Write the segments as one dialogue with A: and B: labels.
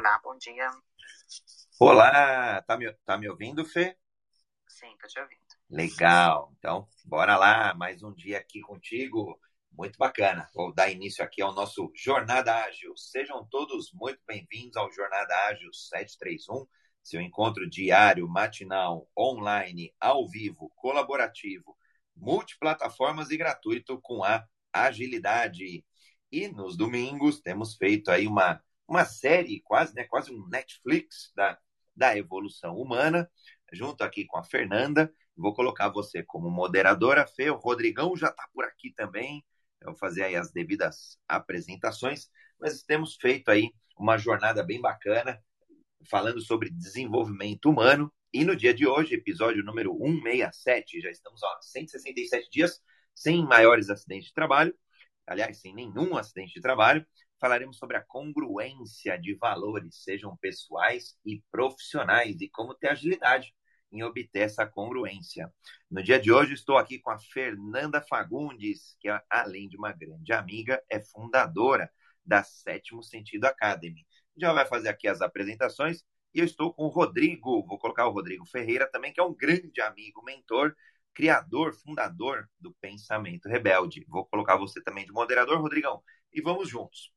A: Olá, bom dia.
B: Olá, tá me, tá me ouvindo, Fê?
A: Sim, tô te ouvindo.
B: Legal. Então, bora lá, mais um dia aqui contigo. Muito bacana. Vou dar início aqui ao nosso Jornada Ágil. Sejam todos muito bem-vindos ao Jornada Ágil 731, seu encontro diário, matinal, online, ao vivo, colaborativo, multiplataformas e gratuito com a agilidade. E nos domingos temos feito aí uma, uma série, quase, né, quase um Netflix da, da evolução humana, junto aqui com a Fernanda. Vou colocar você como moderadora, Fê. O Rodrigão já está por aqui também. Eu vou fazer aí as devidas apresentações. Mas temos feito aí uma jornada bem bacana, falando sobre desenvolvimento humano. E no dia de hoje, episódio número 167, já estamos a 167 dias sem maiores acidentes de trabalho aliás, sem nenhum acidente de trabalho, falaremos sobre a congruência de valores, sejam pessoais e profissionais, e como ter agilidade em obter essa congruência. No dia de hoje, estou aqui com a Fernanda Fagundes, que, além de uma grande amiga, é fundadora da Sétimo Sentido Academy. Já vai fazer aqui as apresentações. E eu estou com o Rodrigo, vou colocar o Rodrigo Ferreira também, que é um grande amigo, mentor, criador, fundador do Pensamento Rebelde. Vou colocar você também de moderador, Rodrigão, e vamos juntos.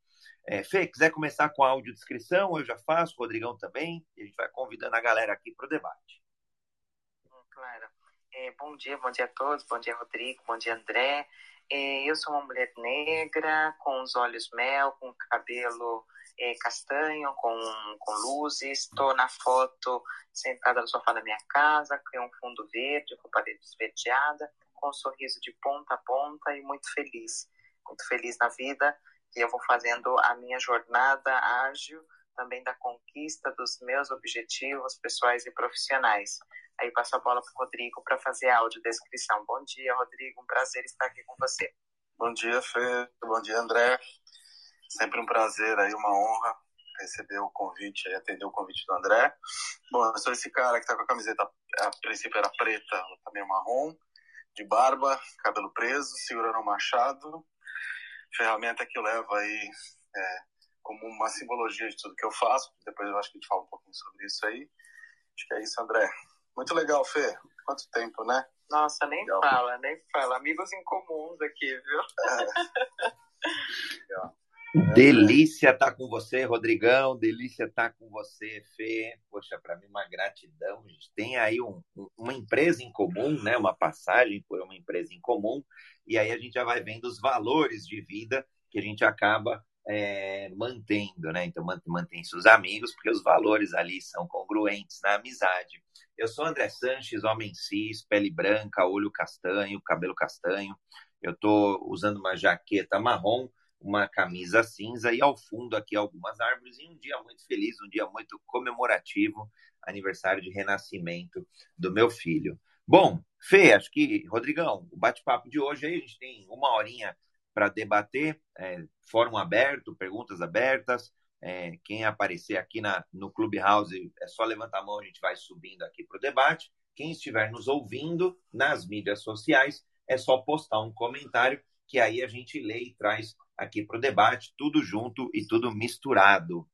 B: É, Fê, quiser começar com a audiodescrição, eu já faço, Rodrigão também, e a gente vai convidando a galera aqui para o debate.
A: Claro. É, bom dia, bom dia a todos, bom dia, Rodrigo, bom dia, André. É, eu sou uma mulher negra, com os olhos mel, com cabelo é, castanho, com, com luzes. Estou na foto sentada no sofá da minha casa, com um fundo verde, com parede esverdeada, com um sorriso de ponta a ponta e muito feliz. Muito feliz na vida. E eu vou fazendo a minha jornada ágil também da conquista dos meus objetivos pessoais e profissionais. Aí passo a bola para o Rodrigo para fazer a audiodescrição. Bom dia, Rodrigo. Um prazer estar aqui com você.
C: Bom dia, Fê. Bom dia, André. Sempre um prazer aí, uma honra receber o convite atender o convite do André. Bom, eu sou esse cara que tá com a camiseta, a princípio era preta, também marrom, de barba, cabelo preso, segurando um machado. Ferramenta que eu levo aí é, como uma simbologia de tudo que eu faço. Depois eu acho que a gente fala um pouquinho sobre isso aí. Acho que é isso, André. Muito legal, Fê. Quanto tempo, né?
A: Nossa, nem legal. fala, nem fala. Amigos em comuns aqui, viu?
C: É.
B: legal. Delícia estar tá com você, Rodrigão. Delícia estar tá com você, Fê. Poxa, para mim uma gratidão. A gente tem aí um, uma empresa em comum, né? Uma passagem por uma empresa em comum. E aí a gente já vai vendo os valores de vida que a gente acaba é, mantendo, né? Então mantém seus amigos, porque os valores ali são congruentes na amizade. Eu sou André Sanches, homem cis, pele branca, olho castanho, cabelo castanho. Eu estou usando uma jaqueta marrom uma camisa cinza e ao fundo aqui algumas árvores e um dia muito feliz, um dia muito comemorativo, aniversário de renascimento do meu filho. Bom, Fê, acho que, Rodrigão, o bate-papo de hoje aí, a gente tem uma horinha para debater, é, fórum aberto, perguntas abertas. É, quem aparecer aqui na, no Clubhouse é só levantar a mão, a gente vai subindo aqui para o debate. Quem estiver nos ouvindo nas mídias sociais, é só postar um comentário que aí a gente lê e traz aqui para o debate, tudo junto e tudo misturado.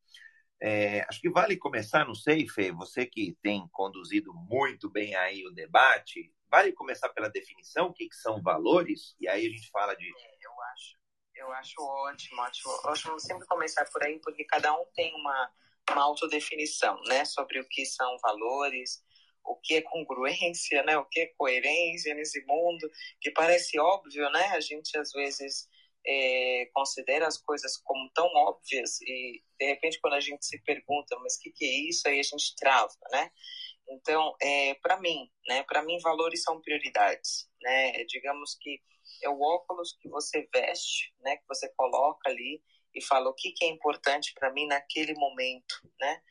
B: É, acho que vale começar, não sei, Fê, você que tem conduzido muito bem aí o debate, vale começar pela definição, o que, que são valores, e aí a gente fala de...
A: É, eu acho, eu acho ótimo, ótimo, ótimo sempre começar por aí, porque cada um tem uma, uma autodefinição, né, sobre o que são valores, o que é congruência, né, o que é coerência nesse mundo, que parece óbvio, né, a gente às vezes é, considera as coisas como tão óbvias e de repente quando a gente se pergunta mas o que, que é isso? aí a gente trava né? Então é, para mim né? Para mim valores são prioridades né? Digamos que é o óculos que você veste né? Que você coloca ali e fala o que, que é importante para mim naquele momento né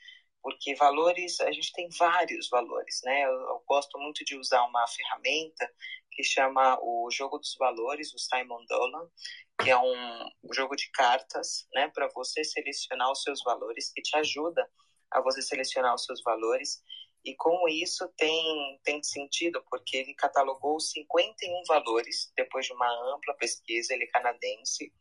A: porque valores a gente tem vários valores né? Eu, eu gosto muito de usar uma ferramenta que chama o Jogo dos Valores, o Simon Dolan, que é um jogo de cartas, né, para você selecionar os seus valores, que te ajuda a você selecionar os seus valores. E com isso tem, tem sentido, porque ele catalogou 51 valores, depois de uma ampla pesquisa, ele é canadense,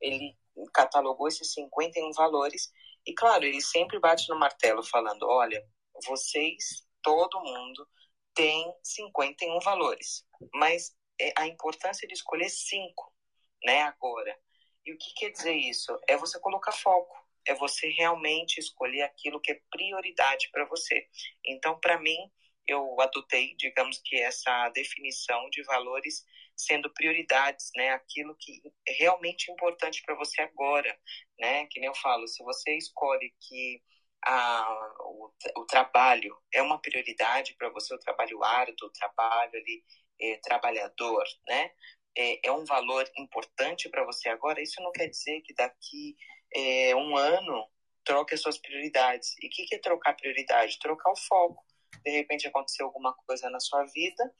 A: ele catalogou esses 51 valores E claro, ele sempre bate no martelo falando: olha, vocês, todo mundo, tem 51 valores, mas é a importância de escolher cinco, né, agora. E o que quer dizer isso? É você colocar foco, é você realmente escolher aquilo que é prioridade para você. Então, para mim, eu adotei, digamos que essa definição de valores sendo prioridades, né? Aquilo que é realmente importante para você agora, né? Que nem eu falo, se você escolhe que a, o, o trabalho é uma prioridade para você, o trabalho árduo, o trabalho ali é, trabalhador, né? É, é um valor importante para você agora. Isso não quer dizer que daqui é, um ano troque as suas prioridades. E o que, que é trocar prioridade? Trocar o foco. De repente aconteceu alguma coisa na sua vida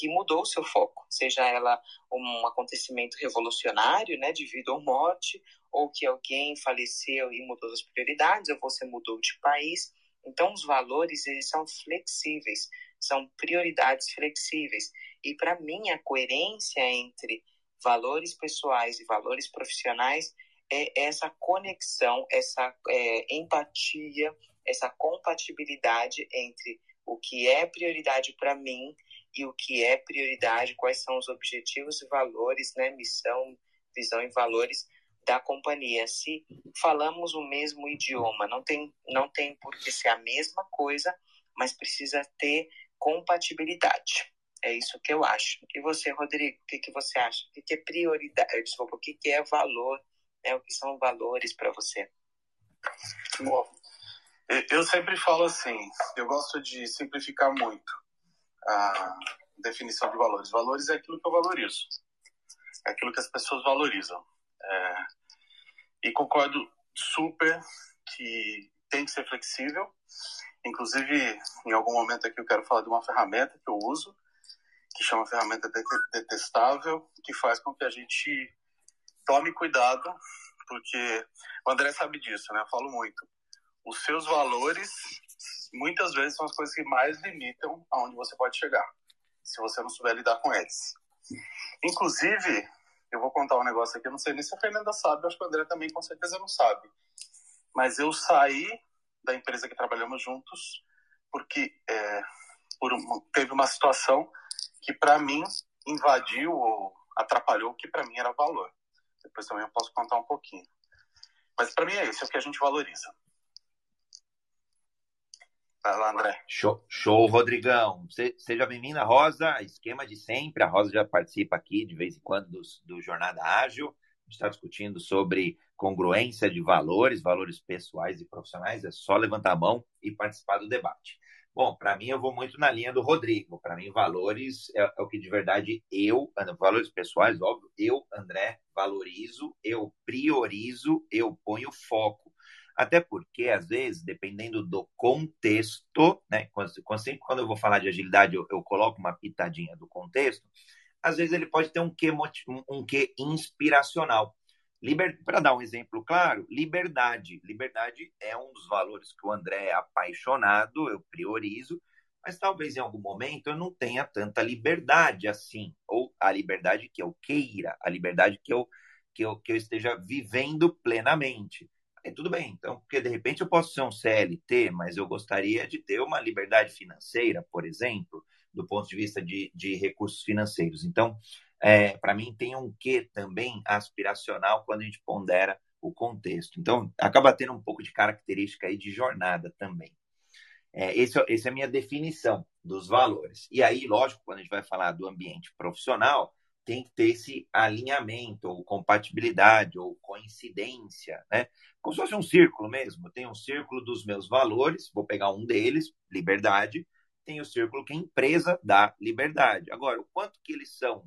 A: que mudou o seu foco, seja ela um acontecimento revolucionário, né, de vida ou morte, ou que alguém faleceu e mudou as prioridades, ou você mudou de país. Então, os valores, eles são flexíveis, são prioridades flexíveis. E, para mim, a coerência entre valores pessoais e valores profissionais é essa conexão, essa é, empatia, essa compatibilidade entre o que é prioridade para mim e o que é prioridade, quais são os objetivos e valores, né, missão, visão e valores da companhia. Se falamos o mesmo idioma, não tem, não tem por que ser a mesma coisa, mas precisa ter compatibilidade. É isso que eu acho. E você, Rodrigo, o que, que você acha? O que, que é prioridade? Desculpa, o que, que é valor? Né? O que são valores para você?
C: Bom, eu sempre falo assim, eu gosto de simplificar muito a definição de valores. Valores é aquilo que eu valorizo, é aquilo que as pessoas valorizam. É, e concordo super que tem que ser flexível. Inclusive, em algum momento aqui eu quero falar de uma ferramenta que eu uso, que chama ferramenta detestável, que faz com que a gente tome cuidado, porque o André sabe disso, né? Eu falo muito. Os seus valores muitas vezes são as coisas que mais limitam aonde você pode chegar, se você não souber lidar com eles. Inclusive, eu vou contar um negócio aqui, não sei nem se a Fernanda sabe, acho que o André também com certeza não sabe. Mas eu saí da empresa que trabalhamos juntos porque é, por teve uma situação que para mim invadiu ou atrapalhou o que para mim era valor. Depois também eu posso contar um pouquinho. Mas para mim é isso, é o que a gente valoriza. Lá, André.
B: Show, show Rodrigão. seja bem-vinda, Rosa. Esquema de sempre. A Rosa já participa aqui de vez em quando do, do Jornada Ágil. A gente está discutindo sobre congruência de valores, valores pessoais e profissionais. É só levantar a mão e participar do debate. Bom, para mim, eu vou muito na linha do Rodrigo. Para mim, valores é, é, o que de verdade eu, valores pessoais, óbvio, eu, André, valorizo, eu priorizo, eu ponho foco. Até porque, às vezes, dependendo do contexto, né? Quando, eu vou falar de agilidade, eu, eu coloco uma pitadinha do contexto, às vezes ele pode ter um quê, um quê inspiracional. Liber... Para dar um exemplo claro, liberdade. Liberdade é um dos valores que o André é apaixonado, eu priorizo, mas talvez em algum momento eu não tenha tanta liberdade assim, ou a liberdade que eu queira, a liberdade que eu, que eu, que eu esteja vivendo plenamente. É, tudo bem, então, porque de repente eu posso ser um CLT, mas eu gostaria de ter uma liberdade financeira, por exemplo, do ponto de vista de, de recursos financeiros. Então, é, para mim, tem um quê também aspiracional quando a gente pondera o contexto. Então, acaba tendo um pouco de característica aí de jornada também. É, esse, essa é a minha definição dos valores. E aí, lógico, quando a gente vai falar do ambiente profissional, tem que ter esse alinhamento, ou compatibilidade, ou coincidência, né? Como se fosse um círculo mesmo. Eu tenho um círculo dos meus valores, vou pegar um deles, liberdade, tem o círculo que a empresa dá liberdade. Agora, o quanto que eles são,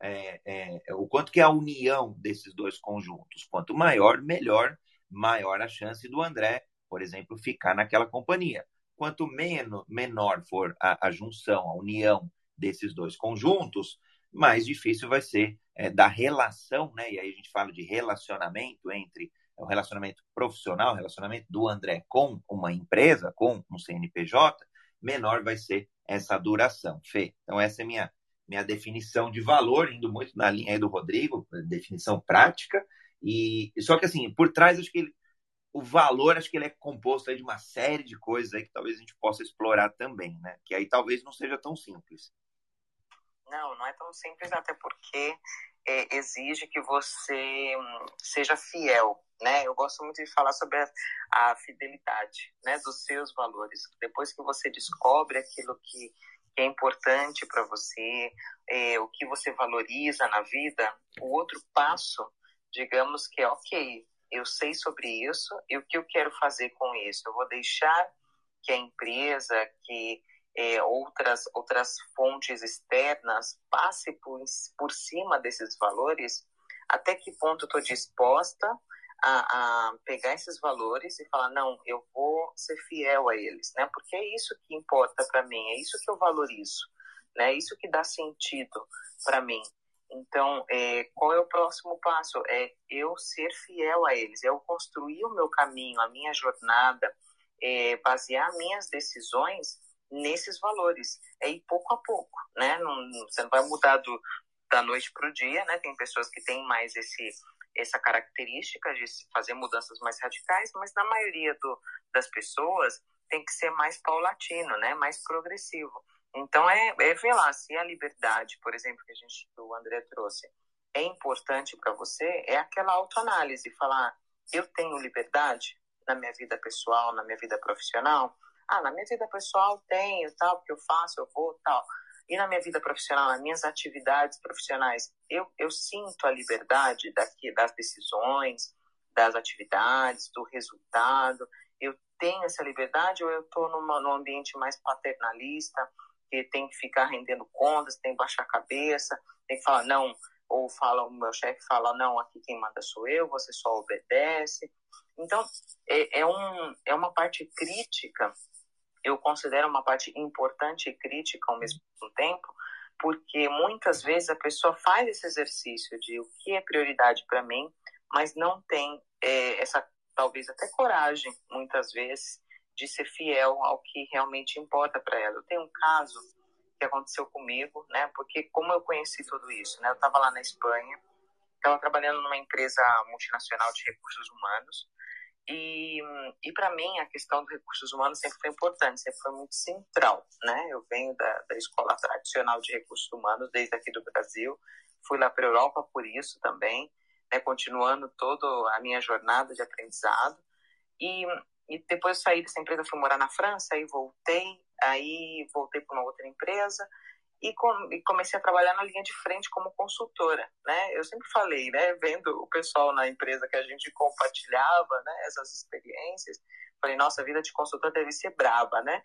B: é, é, o quanto que é a união desses dois conjuntos, quanto maior, melhor, maior a chance do André, por exemplo, ficar naquela companhia. Quanto menos, menor for a, a junção, a união desses dois conjuntos, mais difícil vai ser é, da relação, né? E aí a gente fala de relacionamento entre o relacionamento profissional, o relacionamento do André com uma empresa, com um CNPJ, menor vai ser essa duração. Fê, então essa é minha minha definição de valor, indo muito na linha do Rodrigo, definição prática, e só que assim, por trás acho que ele, o valor, acho que ele é composto de uma série de coisas aí que talvez a gente possa explorar também, né? Que aí talvez não seja tão simples.
A: Não, não é tão simples, até porque é, exige que você hum, seja fiel, né? Eu gosto muito de falar sobre a, a fidelidade, né, dos seus valores. Depois que você descobre aquilo que, que é importante para você, é, o que você valoriza na vida, o outro passo, digamos que é ok, eu sei sobre isso e o que eu quero fazer com isso. Eu vou deixar que a empresa, que é, outras, outras fontes externas passe por, por cima desses valores, até que ponto estou disposta a, a, pegar esses valores e falar, não, eu vou ser fiel a eles, né? Porque é isso que importa para mim, é isso que eu valorizo, né? É isso que dá sentido para mim. Então, é, qual é o próximo passo? É eu ser fiel a eles, é eu construir o meu caminho, a minha jornada, é, basear minhas decisões nesses valores. É ir pouco a pouco, né? Não, você não vai mudar do, da noite para o dia, né? Tem pessoas que têm mais esse essa característica de fazer mudanças mais radicais, mas na maioria do, das pessoas tem que ser mais paulatino, né? Mais progressivo. Então é, é ver lá se a liberdade, por exemplo, que a gente o André trouxe, é importante para você, é aquela autoanálise, falar eu tenho liberdade na minha vida pessoal, na minha vida profissional, ah, na minha vida pessoal tenho, tal, porque eu faço, eu vou, tal. E na minha vida profissional, nas minhas atividades profissionais, eu, eu sinto a liberdade daqui, das decisões, das atividades, do resultado. Eu tenho essa liberdade ou eu estou num ambiente mais paternalista, que tem que ficar rendendo contas, tem que baixar a cabeça, tem que falar, não, ou fala, o meu chefe fala, não, aqui quem manda sou eu, você só obedece. Então, é, é, um, é uma parte crítica eu considero uma parte importante e crítica ao mesmo tempo, porque muitas vezes a pessoa faz esse exercício de o que é prioridade para mim, mas não tem é, essa talvez até coragem, muitas vezes, de ser fiel ao que realmente importa para ela. Eu tenho um caso que aconteceu comigo, né? Porque como eu conheci tudo isso, né? Eu estava lá na Espanha, estava trabalhando numa empresa multinacional de recursos humanos e, e para mim, a questão dos recursos humanos sempre foi importante, sempre foi muito central. Né? Eu venho da, da escola tradicional de recursos humanos, desde aqui do Brasil, fui lá para a Europa por isso também, né? continuando toda a minha jornada de aprendizado. E, e depois saí dessa empresa, fui morar na França, aí voltei, aí voltei para uma outra empresa, e, com, e, comecei a trabalhar na linha de frente como consultora, né? Eu sempre falei, né, vendo o pessoal na empresa que a gente compartilhava, né, essas experiências, falei, nossa, a vida de consultor deve ser braba, né?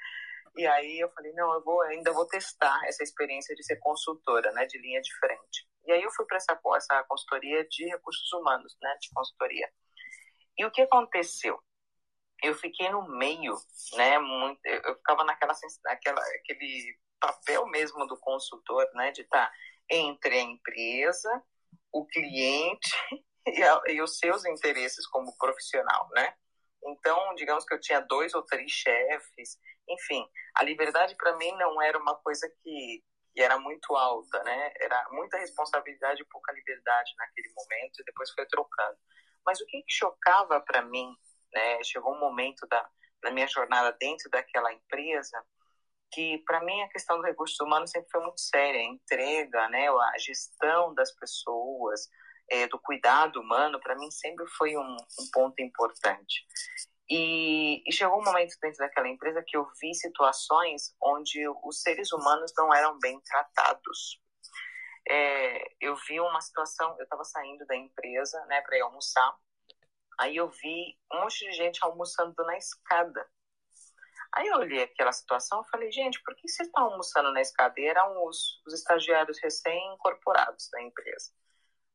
A: E aí eu falei, não, eu vou ainda vou testar essa experiência de ser consultora, né, de linha de frente. E aí eu fui para essa essa consultoria de recursos humanos, né, de consultoria. E o que aconteceu? Eu fiquei no meio, né, muito, eu ficava naquela naquela aquele papel mesmo do consultor, né, de estar entre a empresa, o cliente e, a, e, os seus interesses como profissional, né? Então, digamos que eu tinha dois ou três chefes, enfim, a liberdade para mim não era uma coisa que, que, era muito alta, né? Era muita responsabilidade e pouca liberdade naquele momento e depois foi trocando. Mas o que, que chocava para mim, né? Chegou um momento da, da minha jornada dentro daquela empresa que para mim a questão do recurso humano sempre foi muito séria, a entrega, né, a gestão das pessoas, é, do cuidado humano, para mim sempre foi um, um ponto importante. E, e, chegou um momento dentro daquela empresa que eu vi situações onde os seres humanos não eram bem tratados. É, eu vi uma situação, eu estava saindo da empresa, né, para ir almoçar, aí eu vi um monte de gente almoçando na escada Aí eu olhei aquela situação e falei, gente, por que vocês estão almoçando na escada? Eram os, os estagiários recém-incorporados da empresa.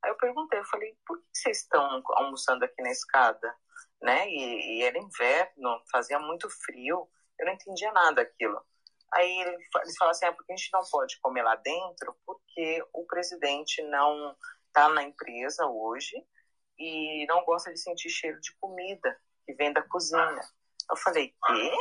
A: Aí eu perguntei, eu falei, por que vocês estão almoçando aqui na escada? Né? E, e era inverno, fazia muito frio, eu não entendia nada daquilo. Aí eles falaram assim, é porque a gente não pode comer lá dentro porque o presidente não está na empresa hoje e não gosta de sentir cheiro de comida que vem da cozinha. Eu falei, quê?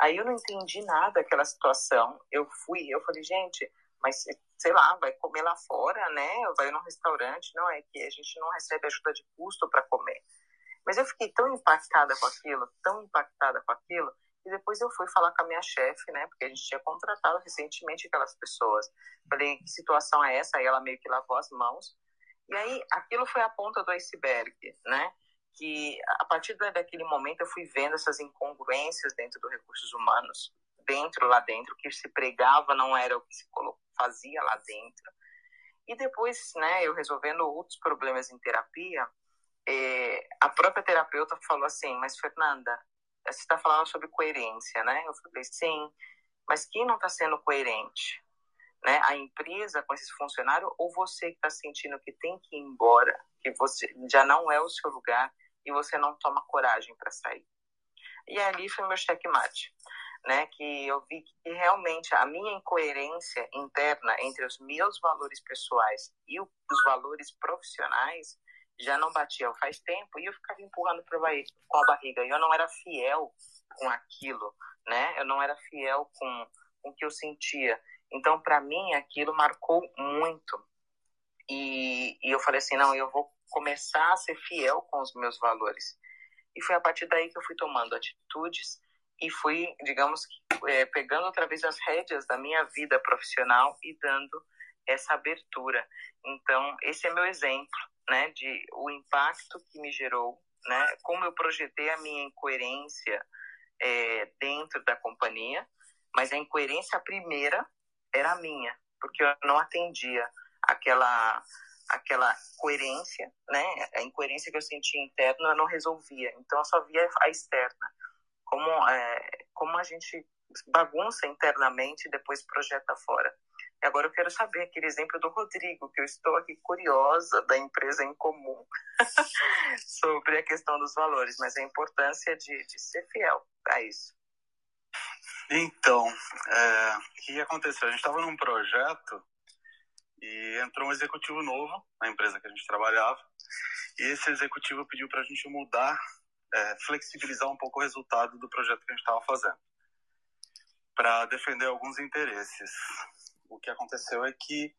A: Aí eu não entendi nada daquela situação. Eu fui, eu falei, gente, mas sei lá, vai comer lá fora, né? Vai num restaurante, não é que a gente não recebe ajuda de custo para comer. Mas eu fiquei tão impactada com aquilo, tão impactada com aquilo, e depois eu fui falar com a minha chefe, né? Porque a gente tinha contratado recentemente aquelas pessoas. Falei, que situação é essa? Aí ela meio que lavou as mãos. E aí aquilo foi a ponta do iceberg, né? Que a partir daquele momento eu fui vendo essas incongruências dentro dos recursos humanos, dentro lá dentro, que se pregava não era o que se fazia lá dentro. E depois, né, eu resolvendo outros problemas em terapia, é, a própria terapeuta falou assim, mas Fernanda, você está falando sobre coerência, né? Eu falei, sim, mas quem não está sendo coerente? Né? A empresa com esses funcionários ou você que está sentindo que tem que ir embora, que você já não é o seu lugar e você não toma coragem para sair? E ali foi meu checkmate, né? Que eu vi que realmente a minha incoerência interna entre os meus valores pessoais e os valores profissionais já não batia faz tempo e eu ficava empurrando com a barriga. E eu não era fiel com aquilo, né? Eu não era fiel com, com o que eu sentia. Então, para mim, aquilo marcou muito. E, e eu falei assim: não, eu vou começar a ser fiel com os meus valores. E foi a partir daí que eu fui tomando atitudes e fui, digamos, é, pegando outra vez as rédeas da minha vida profissional e dando essa abertura. Então, esse é meu exemplo né, de o impacto que me gerou, né, como eu projetei a minha incoerência é, dentro da companhia, mas a incoerência primeira era minha, porque eu não atendia aquela aquela coerência, né, a incoerência que eu sentia interna eu não resolvia, então eu só via a externa, como é, como a gente bagunça internamente e depois projeta fora. E agora eu quero saber aquele exemplo do Rodrigo, que eu estou aqui curiosa da empresa em comum sobre a questão dos valores, mas a importância de, de ser fiel a isso.
C: Então, é, o que aconteceu? A gente estava num projeto e entrou um executivo novo na empresa que a gente trabalhava, e esse executivo pediu para a gente mudar, é, flexibilizar um pouco o resultado do projeto que a gente estava fazendo, para defender alguns interesses. O que aconteceu é que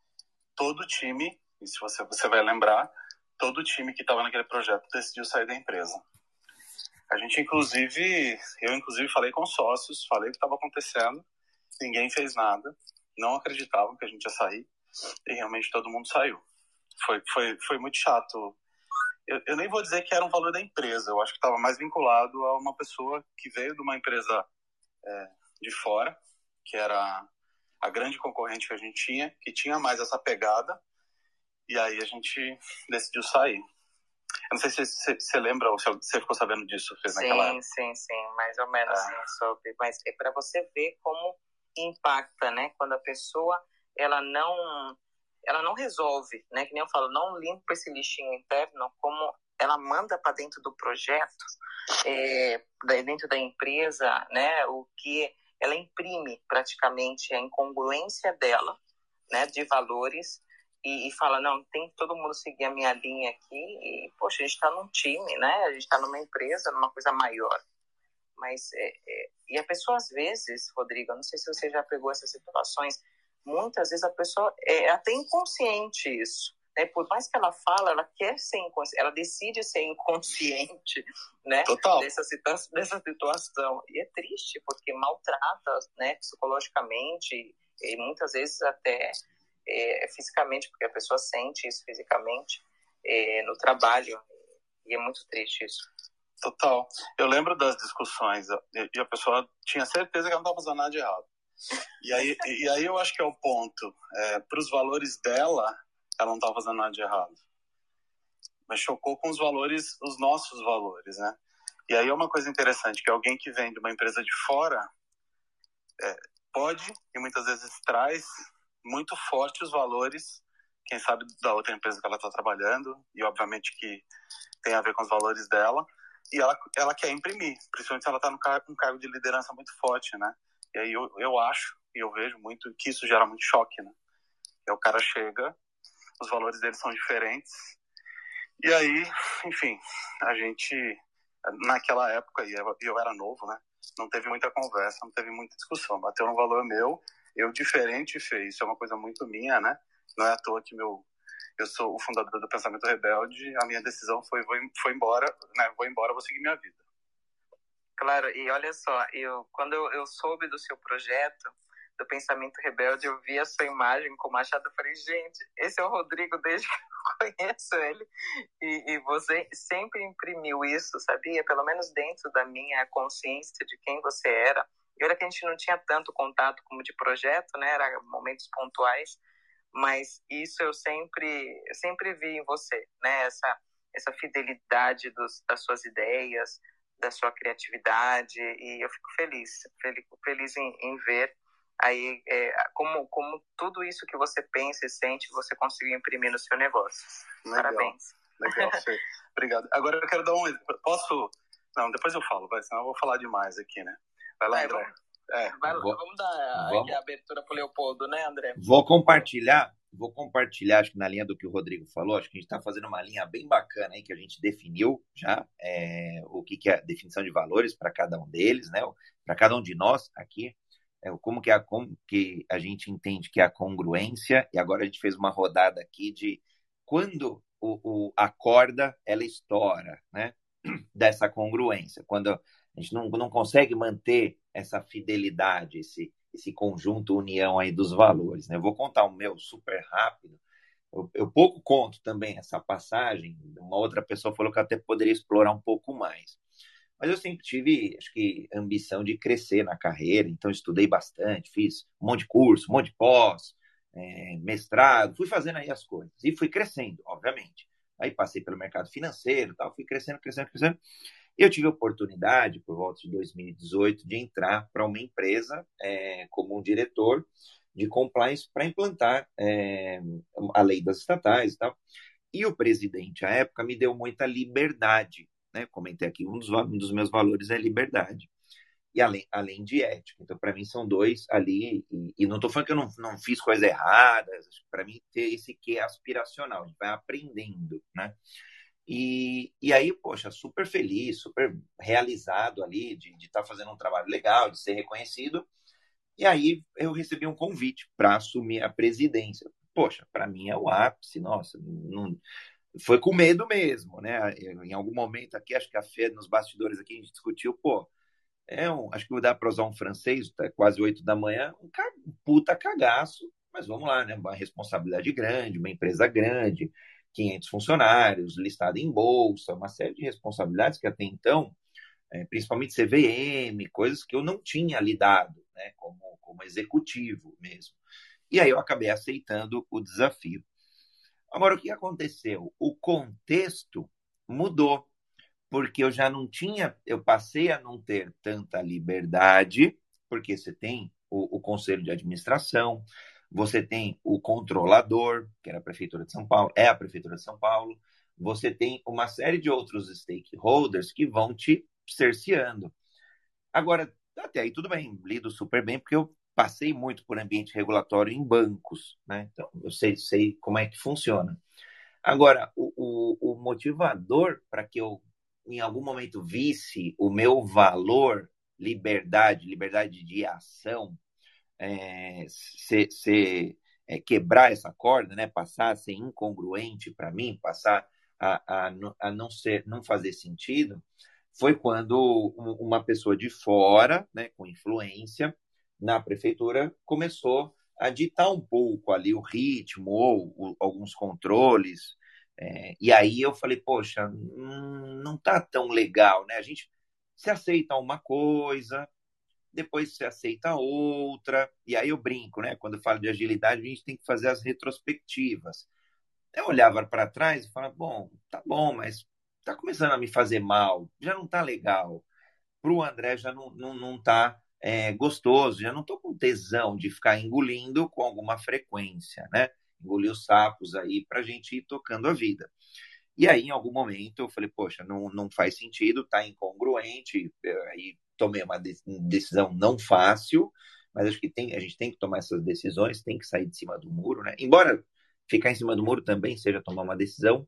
C: todo time, e se você, você vai lembrar, todo time que estava naquele projeto decidiu sair da empresa. A gente, inclusive, eu inclusive falei com sócios, falei o que estava acontecendo, ninguém fez nada, não acreditavam que a gente ia sair, e realmente todo mundo saiu. Foi, foi, foi muito chato. Eu, eu nem vou dizer que era um valor da empresa, eu acho que estava mais vinculado a uma pessoa que veio de uma empresa é, de fora, que era a grande concorrente que a gente tinha, que tinha mais essa pegada, e aí a gente decidiu sair. Eu não sei se você lembra ou se você ficou sabendo disso, fez
A: sim,
C: naquela.
A: Sim, sim, mais ou menos é. sim, sobre. Mas é para você ver como impacta, né? Quando a pessoa ela não ela não resolve, né? Que nem eu falo, não limpa esse lixinho interno, como ela manda para dentro do projeto, é, dentro da empresa, né? O que ela imprime praticamente a incongruência dela, né, de valores e, e, fala não tem que todo mundo seguir a minha linha aqui e poxa a gente está num time, né, a gente está numa empresa, numa coisa maior, mas é, é, e a pessoa às vezes, Rodrigo, não sei se você já pegou essas situações, muitas vezes a pessoa é até inconsciente isso, né? Por mais que ela fala, ela quer ser inconsciente, ela decide ser inconsciente, né?
C: Total.
A: Dessa, situação, dessa situação. E é triste, porque maltrata, né, psicologicamente e muitas vezes até é, fisicamente, porque a pessoa sente isso fisicamente é, no trabalho. E é muito triste isso.
C: Total. Eu lembro das discussões e a pessoa tinha certeza que ela não estava fazendo nada de errado. E aí, e aí eu acho que é o ponto. É, Para os valores dela, ela não estava fazendo nada de errado. Mas chocou com os valores, os nossos valores, né? E aí é uma coisa interessante, que alguém que vem de uma empresa de fora é, pode e muitas vezes traz muito forte os valores, quem sabe da outra empresa que ela está trabalhando, e obviamente que tem a ver com os valores dela, e ela, ela quer imprimir, principalmente se ela está num um cargo de liderança muito forte, né? E aí eu, eu acho, e eu vejo muito, que isso gera muito choque, né? E o cara chega os valores deles são diferentes. E aí, enfim, a gente, naquela época, e eu, eu era novo, né? Não teve muita conversa, não teve muita discussão. Bateu no valor meu, eu diferente fez. Isso é uma coisa muito minha, né? Não é à toa que meu, eu sou o fundador do Pensamento Rebelde, a minha decisão foi vou, foi embora, né? Vou embora, vou seguir minha vida.
A: Claro, e olha só, eu quando eu, eu soube do seu projeto, do Pensamento Rebelde, eu vi a sua imagem com o Machado, eu falei, gente, esse é o Rodrigo desde que eu conheço ele. E, e, você sempre imprimiu isso, sabia? Pelo menos dentro da minha consciência de quem você era. E olha que a gente não tinha tanto contato como de projeto, né? Era momentos pontuais, mas isso eu sempre, sempre vi em você, né? Essa, essa fidelidade dos, das suas ideias, da sua criatividade, e eu fico feliz, fico feliz em, em ver aí é, como, como tudo isso que você pensa e sente, você conseguiu imprimir no seu negócio. Legal, Parabéns.
C: Legal, Fê. Obrigado. Agora eu quero dar um. Posso. Não, depois eu falo, vai, senão eu vou falar demais aqui, né? Vai lá, é, André.
A: Vamos, é. vai, vamos dar vamos. a abertura para o Leopoldo, né, André?
B: Vou compartilhar. Vou compartilhar, acho que na linha do que o Rodrigo falou, acho que a gente está fazendo uma linha bem bacana aí que a gente definiu já é, o que, que é a definição de valores para cada um deles, né? Para cada um de nós aqui é, como que, é a, como que a gente entende que é a congruência, e agora a gente fez uma rodada aqui de quando o, o, a corda ela estoura, né? Dessa congruência, quando a gente não, não consegue manter essa fidelidade, esse, esse conjunto, união aí dos valores, né? Eu vou contar o meu super rápido. Eu, eu pouco conto também essa passagem. Uma outra pessoa falou que até poderia explorar um pouco mais. Mas eu sempre tive, acho que, ambição de crescer na carreira, então estudei bastante, fiz um monte de curso, um monte de pós, é, mestrado, fui fazendo aí as coisas. E fui crescendo, obviamente. Aí passei pelo mercado financeiro, tal, fui crescendo, crescendo, crescendo. Eu tive a oportunidade, por volta de 2018, de entrar para uma empresa é, como um diretor de compliance para implantar é, a lei das estatais e tal. E o presidente, à época, me deu muita liberdade né? Comentei aqui, um dos, um dos meus valores é liberdade. E além, além de ética. Então, para mim, são dois ali. E, e não estou falando que eu não, não fiz coisas erradas. Para mim, ter esse que é aspiracional, a gente vai aprendendo, né? E, e aí, poxa, super feliz, super realizado ali de estar tá fazendo um trabalho legal, de ser reconhecido. E aí eu recebi um convite para assumir a presidência. Poxa, para mim é o ápice, nossa, não, foi com medo mesmo, né? Em algum momento aqui, acho que a Fê, nos bastidores aqui, a gente discutiu, pô, é um, acho que dá para usar um francês, tá quase oito da manhã, um, um puta cagaço, mas vamos lá, né? Uma responsabilidade grande, uma empresa grande, 500 funcionários, listado em bolsa, uma série de responsabilidades que até então, é, principalmente CVM, coisas que eu não tinha lidado, né? Como, como executivo mesmo. E aí eu acabei aceitando o desafio. Agora, o que aconteceu? O contexto mudou, porque eu já não tinha, eu passei a não ter tanta liberdade, porque você tem o, o conselho de administração, você tem o controlador, que era a Prefeitura de São Paulo, é a Prefeitura de São Paulo, você tem uma série de outros stakeholders que vão te cerceando. Agora, até aí tudo bem, lido super bem, porque eu passei muito por ambiente regulatório em bancos, né? Então, eu sei, sei como é que funciona. Agora, o, o, o motivador para que eu, em algum momento, visse o meu valor, liberdade, liberdade de ação, é, ser, ser é, quebrar essa corda, né? Passar a ser incongruente para mim, passar a, a, a não ser, não fazer sentido, foi quando uma pessoa de fora, né, com influência, na prefeitura começou a ditar um pouco ali o ritmo ou, ou alguns controles. É, e aí eu falei, poxa, não tá tão legal, né? A gente se aceita uma coisa, depois se aceita outra, e aí eu brinco, né? Quando eu falo de agilidade, a gente tem que fazer as retrospectivas. Eu olhava para trás e falava, bom, tá bom, mas tá começando a me fazer mal, já não tá legal. Para o André já não, não, não tá é, gostoso, já não estou com tesão de ficar engolindo com alguma frequência, né? Engolir os sapos aí para a gente ir tocando a vida. E aí, em algum momento, eu falei, poxa, não, não faz sentido, tá incongruente. Aí tomei uma decisão não fácil, mas acho que tem, a gente tem que tomar essas decisões, tem que sair de cima do muro, né? Embora ficar em cima do muro também seja tomar uma decisão,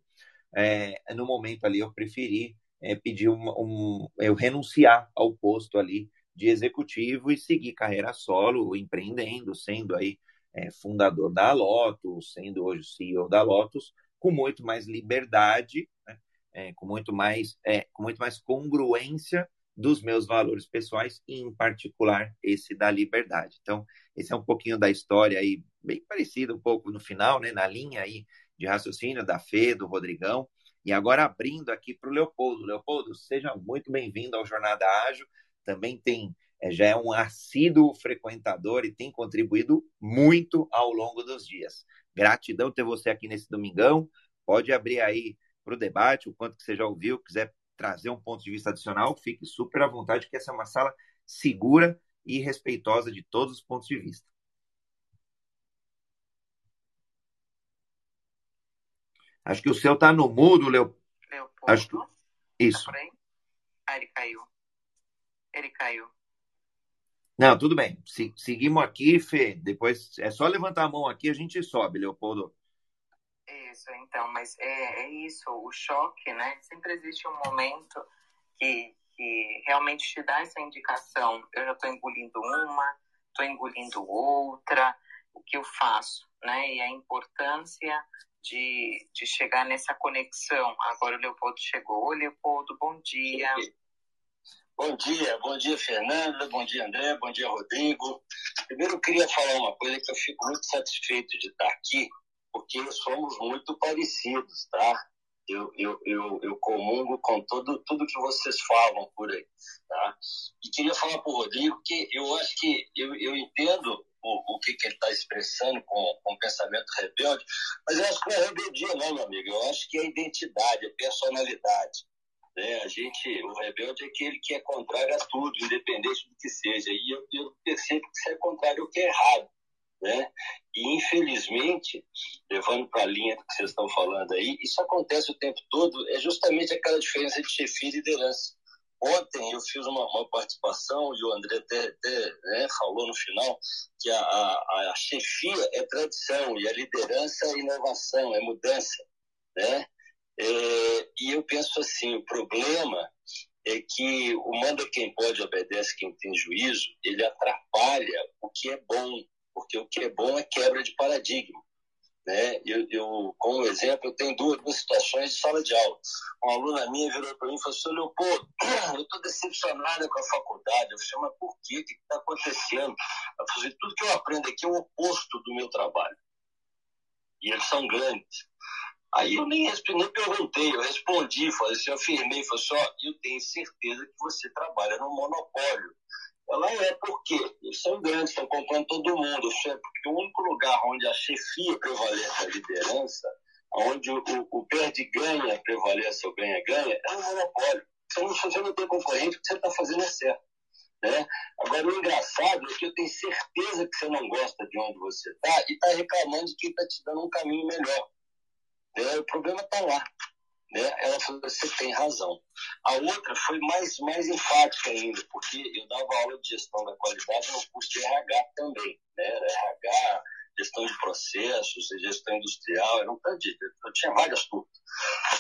B: é, no momento ali eu preferi é, pedir um, um, eu renunciar ao posto ali de executivo e seguir carreira solo, empreendendo, sendo aí é, fundador da Lotus, sendo hoje CEO da Lotus, com muito mais liberdade, né? é, com, muito mais, é, com muito mais congruência dos meus valores pessoais e, em particular, esse da liberdade. Então, esse é um pouquinho da história aí, bem parecido um pouco no final, né, na linha aí de raciocínio da Fê, do Rodrigão. E agora abrindo aqui para o Leopoldo. Leopoldo, seja muito bem-vindo ao Jornada Ágil. Também tem, é, já é um assíduo frequentador e tem contribuído muito ao longo dos dias. Gratidão ter você aqui nesse domingão. Pode abrir aí para o debate, o quanto que você já ouviu, quiser trazer um ponto de vista adicional, fique super à vontade, que essa é uma sala segura e respeitosa de todos os pontos de vista. Acho que o seu está no mudo, Leo...
A: Leopoldo.
B: Acho que... Isso.
A: Tá ah, ele caiu. Ele caiu.
B: Não, tudo bem. Se, seguimos aqui, Fê. Depois é só levantar a mão aqui a gente sobe, Leopoldo.
A: Isso, então, mas é, é isso, o choque, né? Sempre existe um momento que, que realmente te dá essa indicação. Eu já estou engolindo uma, estou engolindo outra, o que eu faço, né? E a importância de, de chegar nessa conexão. Agora o Leopoldo chegou. Oi, Leopoldo, bom dia.
D: Bom dia, bom dia, Fernanda, bom dia, André, bom dia, Rodrigo. Primeiro, eu queria falar uma coisa que eu fico muito satisfeito de estar aqui, porque somos muito parecidos, tá? Eu, eu, eu, eu comungo com todo, tudo que vocês falam por aí, tá? E queria falar para o Rodrigo que eu acho que eu, eu entendo o, o que, que ele está expressando com, com o pensamento rebelde, mas eu acho que não é rebeldia, não, meu amigo. Eu acho que é identidade, é personalidade. Né? A gente, o rebelde é aquele que é contrário a tudo, independente do que seja. E eu, eu percebo que isso é contrário ao que é errado. Né? E, infelizmente, levando para a linha que vocês estão falando aí, isso acontece o tempo todo, é justamente aquela diferença de chefia e liderança. Ontem eu fiz uma, uma participação, e o André até, até né, falou no final, que a, a, a, chefia é tradição e a liderança é inovação, é mudança. Né? É, e eu penso assim, o problema é que o manda quem pode, obedece quem tem juízo, ele atrapalha o que é bom, porque o que é bom é quebra de paradigma. Né? Eu, eu, como exemplo, eu tenho duas, duas situações de sala de aula. Uma aluna minha virou para mim e falou assim, Leopoldo, eu estou decepcionada com a faculdade. Eu falei, mas por quê? O que está acontecendo? Eu falei, assim, tudo que eu aprendo aqui é o oposto do meu trabalho. E eles são grandes. Aí eu nem, nem perguntei, eu respondi, falei assim, eu afirmei, falei assim, ó, eu tenho certeza que você trabalha no monopólio. Ela é porque eles são grandes, estão comprando todo mundo. É porque o único lugar onde a chefia prevalece a liderança, onde o, o, perde-ganha prevalece o ganha-ganha, é um monopólio. Você não, você não tem concorrente, o que você está fazendo é certo. Né? Agora, o engraçado é que eu tenho certeza que você não gosta de onde você está e está reclamando de quem está te dando um caminho melhor. Né? O problema está lá. Né? Ela falou, você tem razão. A outra foi mais, mais enfática ainda, porque eu dava aula de gestão da qualidade no curso de RH também. Né? RH, gestão de processos, gestão industrial, era um tanto de, eu tinha várias turmas.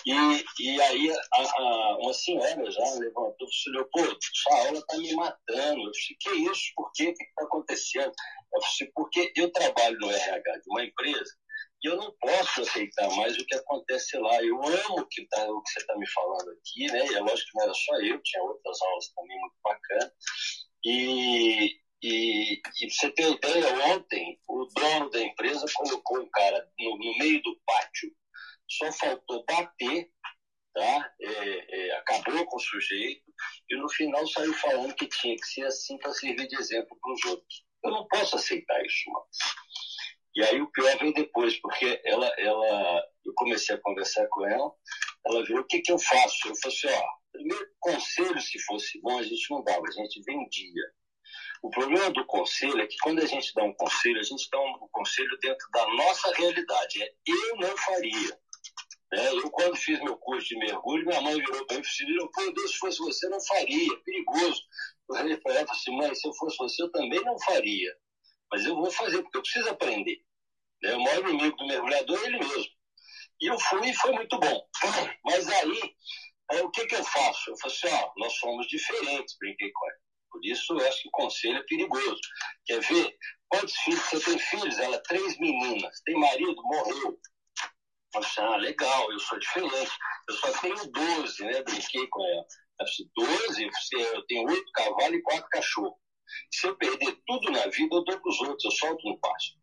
D: E, e aí a, a, uma senhora já levantou e falou, pô, sua aula está me matando. Eu falei, que isso? Por quê? O que está acontecendo? Eu falei, porque eu trabalho no RH de uma empresa e eu não posso aceitar mais o que acontece lá. Eu amo que tá, o que você está me falando aqui, né? E é lógico que não era só eu, tinha outras aulas também muito bacanas. E, e, e você ter ideia, ontem o dono da empresa colocou um cara no, no meio do pátio, só faltou bater, tá? É, é, acabou com o sujeito, e no final saiu falando que tinha que ser assim para servir de exemplo para os outros. Eu não posso aceitar isso, mano. E aí o pior vem depois, porque ela, ela, eu comecei a conversar com ela, ela viu o que, que eu faço. Eu falei assim, ó, primeiro conselho, se fosse bom, a gente não dava, a gente vendia. O problema do conselho é que quando a gente dá um conselho, a gente dá um conselho dentro da nossa realidade. É eu não faria. É, eu, quando fiz meu curso de mergulho, minha mãe virou para mim e falou: Pô, Deus, se fosse você, não faria, perigoso. Eu falei para ela assim: Mãe, se eu fosse você, eu também não faria mas eu vou fazer, porque eu preciso aprender. Né? O maior inimigo do mergulhador é ele mesmo. E eu fui e foi muito bom. Mas aí, é, o que, que eu faço? Eu falei assim, ó, nós somos diferentes, brinquei com ela. Por isso, eu acho que o conselho é perigoso. Quer ver? Quantos filhos? Você tem filhos? Ela, três meninas. Tem marido? Morreu. Eu disse, ah, legal, eu sou diferente. Eu só tenho 12, né? Brinquei com ela. Eu disse, 12? Eu tenho 8 cavalos e 4 cachorros. Se eu perder tudo na vida, eu dou para os outros, eu solto no pasto.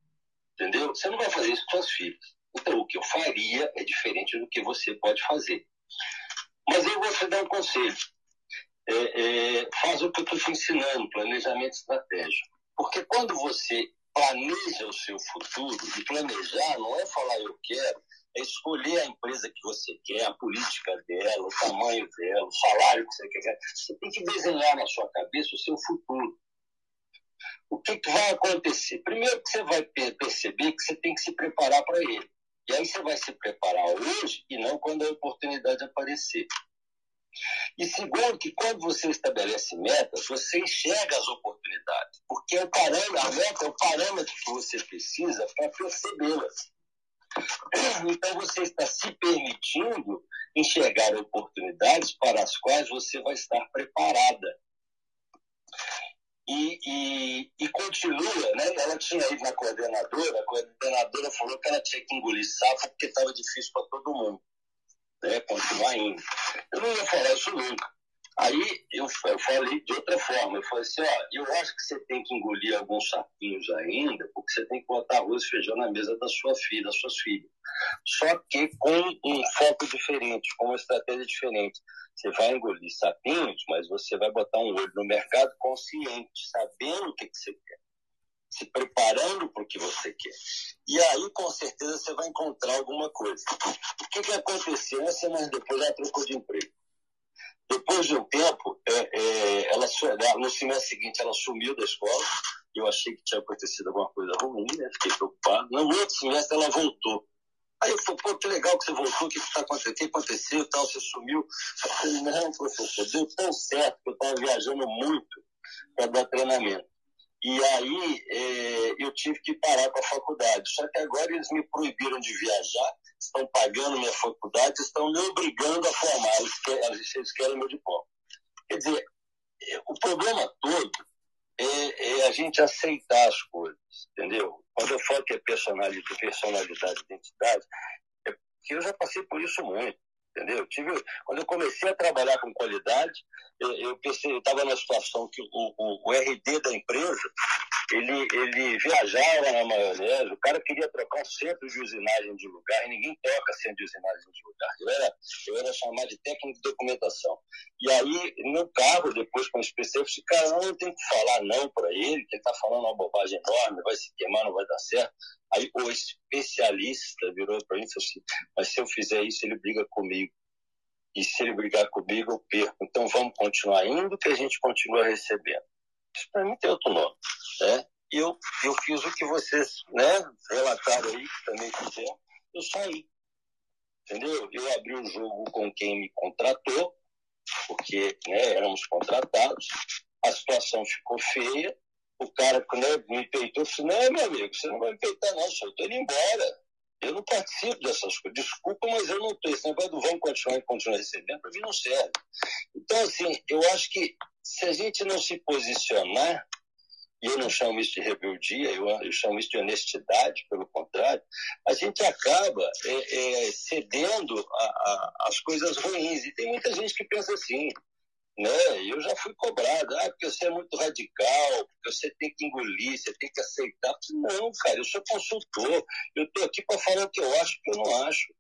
D: Entendeu? Você não vai fazer isso com suas filhas. Então, o que eu faria é diferente do que você pode fazer. Mas eu vou te dar um conselho. É, é, faz o que eu estou te ensinando, planejamento estratégico. Porque quando você planeja o seu futuro, e planejar não é falar eu quero, é escolher a empresa que você quer, a política dela, o tamanho dela, o salário que você quer. Você tem que desenhar na sua cabeça o seu futuro. O que, que vai acontecer? Primeiro que você vai perceber que você tem que se preparar para ele. E aí você vai se preparar hoje e não quando a oportunidade aparecer. E segundo, que quando você estabelece metas, você enxerga as oportunidades, porque é o parâmetro, a meta é o parâmetro que você precisa para percebê-las. Então você está se permitindo enxergar oportunidades para as quais você vai estar preparada. E, e, e, continua, né? Ela tinha ido na coordenadora, a coordenadora falou que ela tinha que engolir sapo porque estava difícil para todo mundo né, continuar indo. Eu não ia falar isso nunca. Aí eu, eu falei de outra forma, eu falei assim, ó, eu acho que você tem que engolir alguns sapinhos ainda, porque você tem que botar arroz e feijão na mesa da sua filha, das suas filhas. Só que com um foco diferente, com uma estratégia diferente. Você vai engolir sapinhos, mas você vai botar um olho no mercado consciente, sabendo o que, que você quer se preparando para o que você quer. E aí, com certeza, você vai encontrar alguma coisa. O que, que aconteceu? Uma semana depois, ela trocou de emprego. Depois de um tempo, é, é, ela, no semestre seguinte, ela sumiu da escola. Eu achei que tinha acontecido alguma coisa ruim, né? Fiquei preocupado. No outro semestre, ela voltou. Aí eu falei, pô, que legal que você voltou, o que está acontecendo? O que aconteceu tal? Você sumiu? Eu falei, não, professor, deu tão certo que eu estava viajando muito para dar treinamento. E aí é, eu tive que parar com a faculdade. Só que agora eles me proibiram de viajar, estão pagando minha faculdade, estão me obrigando a formar. Eles querem, eles querem meu diploma. Quer dizer, é, o problema todo é, é, a gente aceitar as coisas, entendeu? Quando eu falo que é personalidade, personalidade identidade, é porque eu já passei por isso muito entendeu? Tive, quando eu comecei a trabalhar com qualidade, eu, eu pensei, eu estava numa situação que o, o, o, RD da empresa, ele, ele viajava na maionese, o cara queria trocar um centro de usinagem de lugar, e ninguém troca centro de usinagem de lugar. Eu era, eu era chamado de técnico de documentação. E aí, no carro, depois com o especialista, eu cara, não tem que falar não para ele, que ele está falando uma bobagem enorme, vai se queimar, não vai dar certo. Aí o especialista virou para mim e falou assim: Mas se eu fizer isso, ele briga comigo. E se ele brigar comigo, eu perco. Então vamos continuar indo, que a gente continua recebendo. Isso para mim tem outro nome. Né? E eu, eu fiz o que vocês né, relataram aí, que também fizeram. Eu saí. Entendeu? Eu abri o jogo com quem me contratou, porque né, éramos contratados. A situação ficou feia o cara, quando me peitou, eu falei, não, meu amigo, você não vai me peitar não, só estou indo embora. Eu não participo dessas coisas. Desculpa, mas eu não estou. Esse negócio do vamos continuar e continuar recebendo, para mim não serve. Então, assim, eu acho que se a gente não se posicionar, e eu não chamo isso de rebeldia, eu, eu chamo isso de honestidade, pelo contrário, a gente acaba é, é, cedendo às coisas ruins. E tem muita gente que pensa assim, né? Eu já fui cobrado, ah, porque você é muito radical, porque você tem que engolir, você tem que aceitar. Não, cara, eu sou consultor, eu estou aqui para falar o que eu acho o que eu não acho.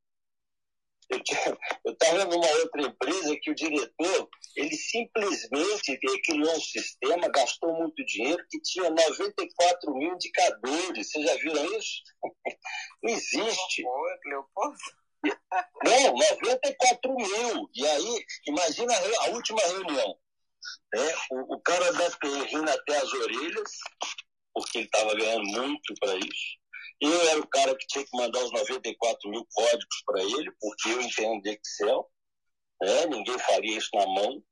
D: Eu estava numa outra empresa que o diretor, ele simplesmente criou um sistema, gastou muito dinheiro, que tinha 94 mil indicadores. Vocês já viram isso? Não existe. Leopoldo. Não, 94 mil. E aí, imagina a última reunião. Né? O, o cara da TI rindo até as orelhas, porque ele estava ganhando muito para isso. Eu era o cara que tinha que mandar os 94 mil códigos para ele, porque eu entendo de Excel. Né? Ninguém faria isso na mão.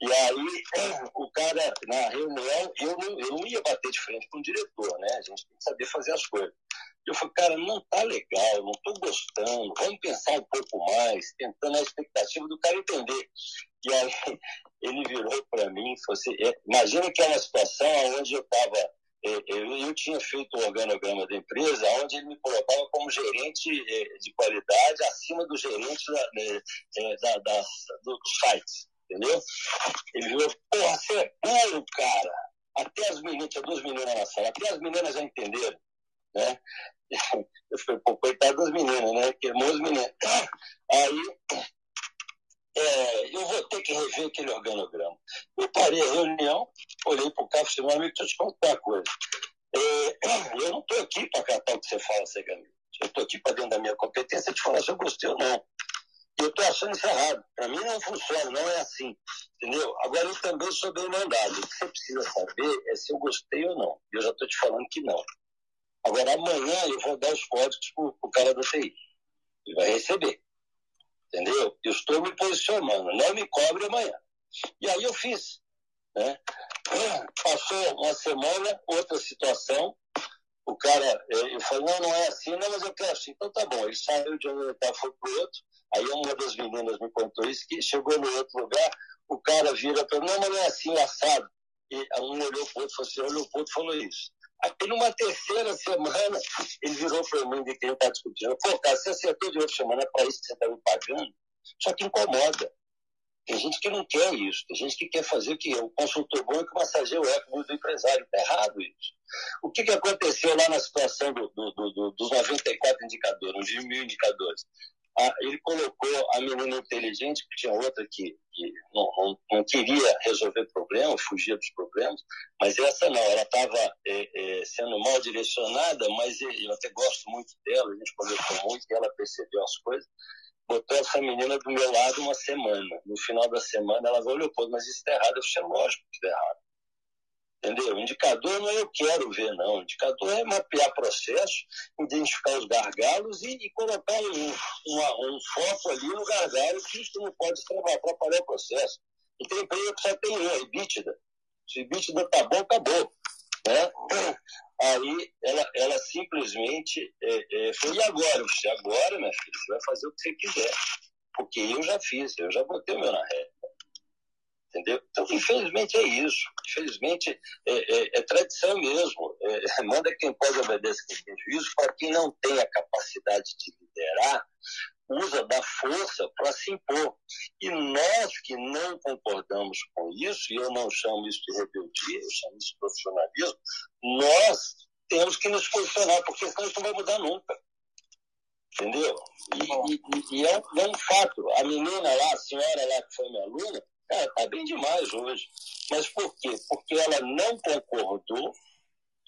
D: E aí, o cara, na reunião, eu não, eu não ia bater de frente com o diretor, né? A gente tem que saber fazer as coisas. Eu falei, cara, não tá legal, não tô gostando, vamos pensar um pouco mais, tentando a expectativa do cara entender. E aí, ele virou para mim falou assim, é, imagina que é uma situação onde eu estava eu, tinha feito o organograma da empresa, onde ele me colocava como gerente de qualidade acima do gerente da, da, da, do site, entendeu? Ele virou, porra, você é burro, cara. Até as meninas, tinha duas meninas na sala, até as meninas já entenderam, né? Eu falei, pô, coitado das meninas, né? Queimou as meninas. Aí, é, eu vou ter que rever aquele organograma. Eu parei a reunião, olhei para o carro e falei, meu amigo, deixa eu te contar uma coisa. É, eu não estou aqui para catar o que você fala cegamente. Eu estou aqui para dentro da minha competência te falar se eu gostei ou não. Eu estou achando isso errado. Para mim não funciona, não é assim. Entendeu? Agora eu também sou bem mandado. O que você precisa saber é se eu gostei ou não. Eu já estou te falando que não. Agora amanhã eu vou dar os códigos para o cara do TI. Ele vai receber. Entendeu? Eu estou me posicionando. Não me cobre amanhã. E aí eu fiz. Né? Passou uma semana, outra situação. O cara, eu falei, não, não é assim, não, mas eu quero assim. Então tá bom. Ele saiu de um lugar, foi para o outro. Aí uma das meninas me contou isso, que chegou no outro lugar, o cara vira para não, mas não é assim, assado. E um olhou para o outro, falou assim, olhou para o outro falou isso. Aí, numa terceira semana, ele virou para mim de quem está discutindo. Pô, cara, você acertou de outra semana, é para isso que você está me pagando? Só que incomoda. Tem gente que não quer isso. Tem gente que quer fazer o que o consultor bom é que massageia o ego do empresário. Está errado isso. O que, que aconteceu lá na situação do, do, do, dos 94 indicadores, uns mil indicadores? Ah, ele colocou a menina inteligente, que tinha outra que, que não, não, não, queria resolver problemas, fugia dos problemas, mas essa não, ela estava é, é, sendo mal direcionada, mas eu até gosto muito dela, a gente conversou muito e ela percebeu as coisas. Botou essa menina do meu lado uma semana. No final da semana ela falou, Leopoldo, mas isso está errado. Eu falei, lógico que está errado. Entendeu? O indicador não é eu quero ver, não. O indicador é mapear processo, identificar os gargalos e, e colocar um, uma, um foco ali no gargalo que isso não pode atrapalhar o processo. E tem empresa que só tem um, é EBITDA. Se EBITDA está bom, acabou. Né? Aí ela, ela simplesmente é, é, foi, e agora? Agora, minha filha, você vai fazer o que você quiser. Porque eu já fiz, eu já botei o meu na reta entendeu? Então, infelizmente, é isso. Infelizmente, é, é, é tradição mesmo. É, manda quem pode obedecer quem tem juízo, para quem não tem a capacidade de liderar, usa da força para se impor. E nós que não concordamos com isso, e eu não chamo isso de rebeldia, eu chamo isso de profissionalismo, nós temos que nos posicionar, porque senão isso não vai mudar nunca. Entendeu? E, e, e é, um, é, um, fato. A menina lá, a senhora lá que foi minha aluna, Cara, tá bem demais hoje. Mas por quê? Porque ela não concordou,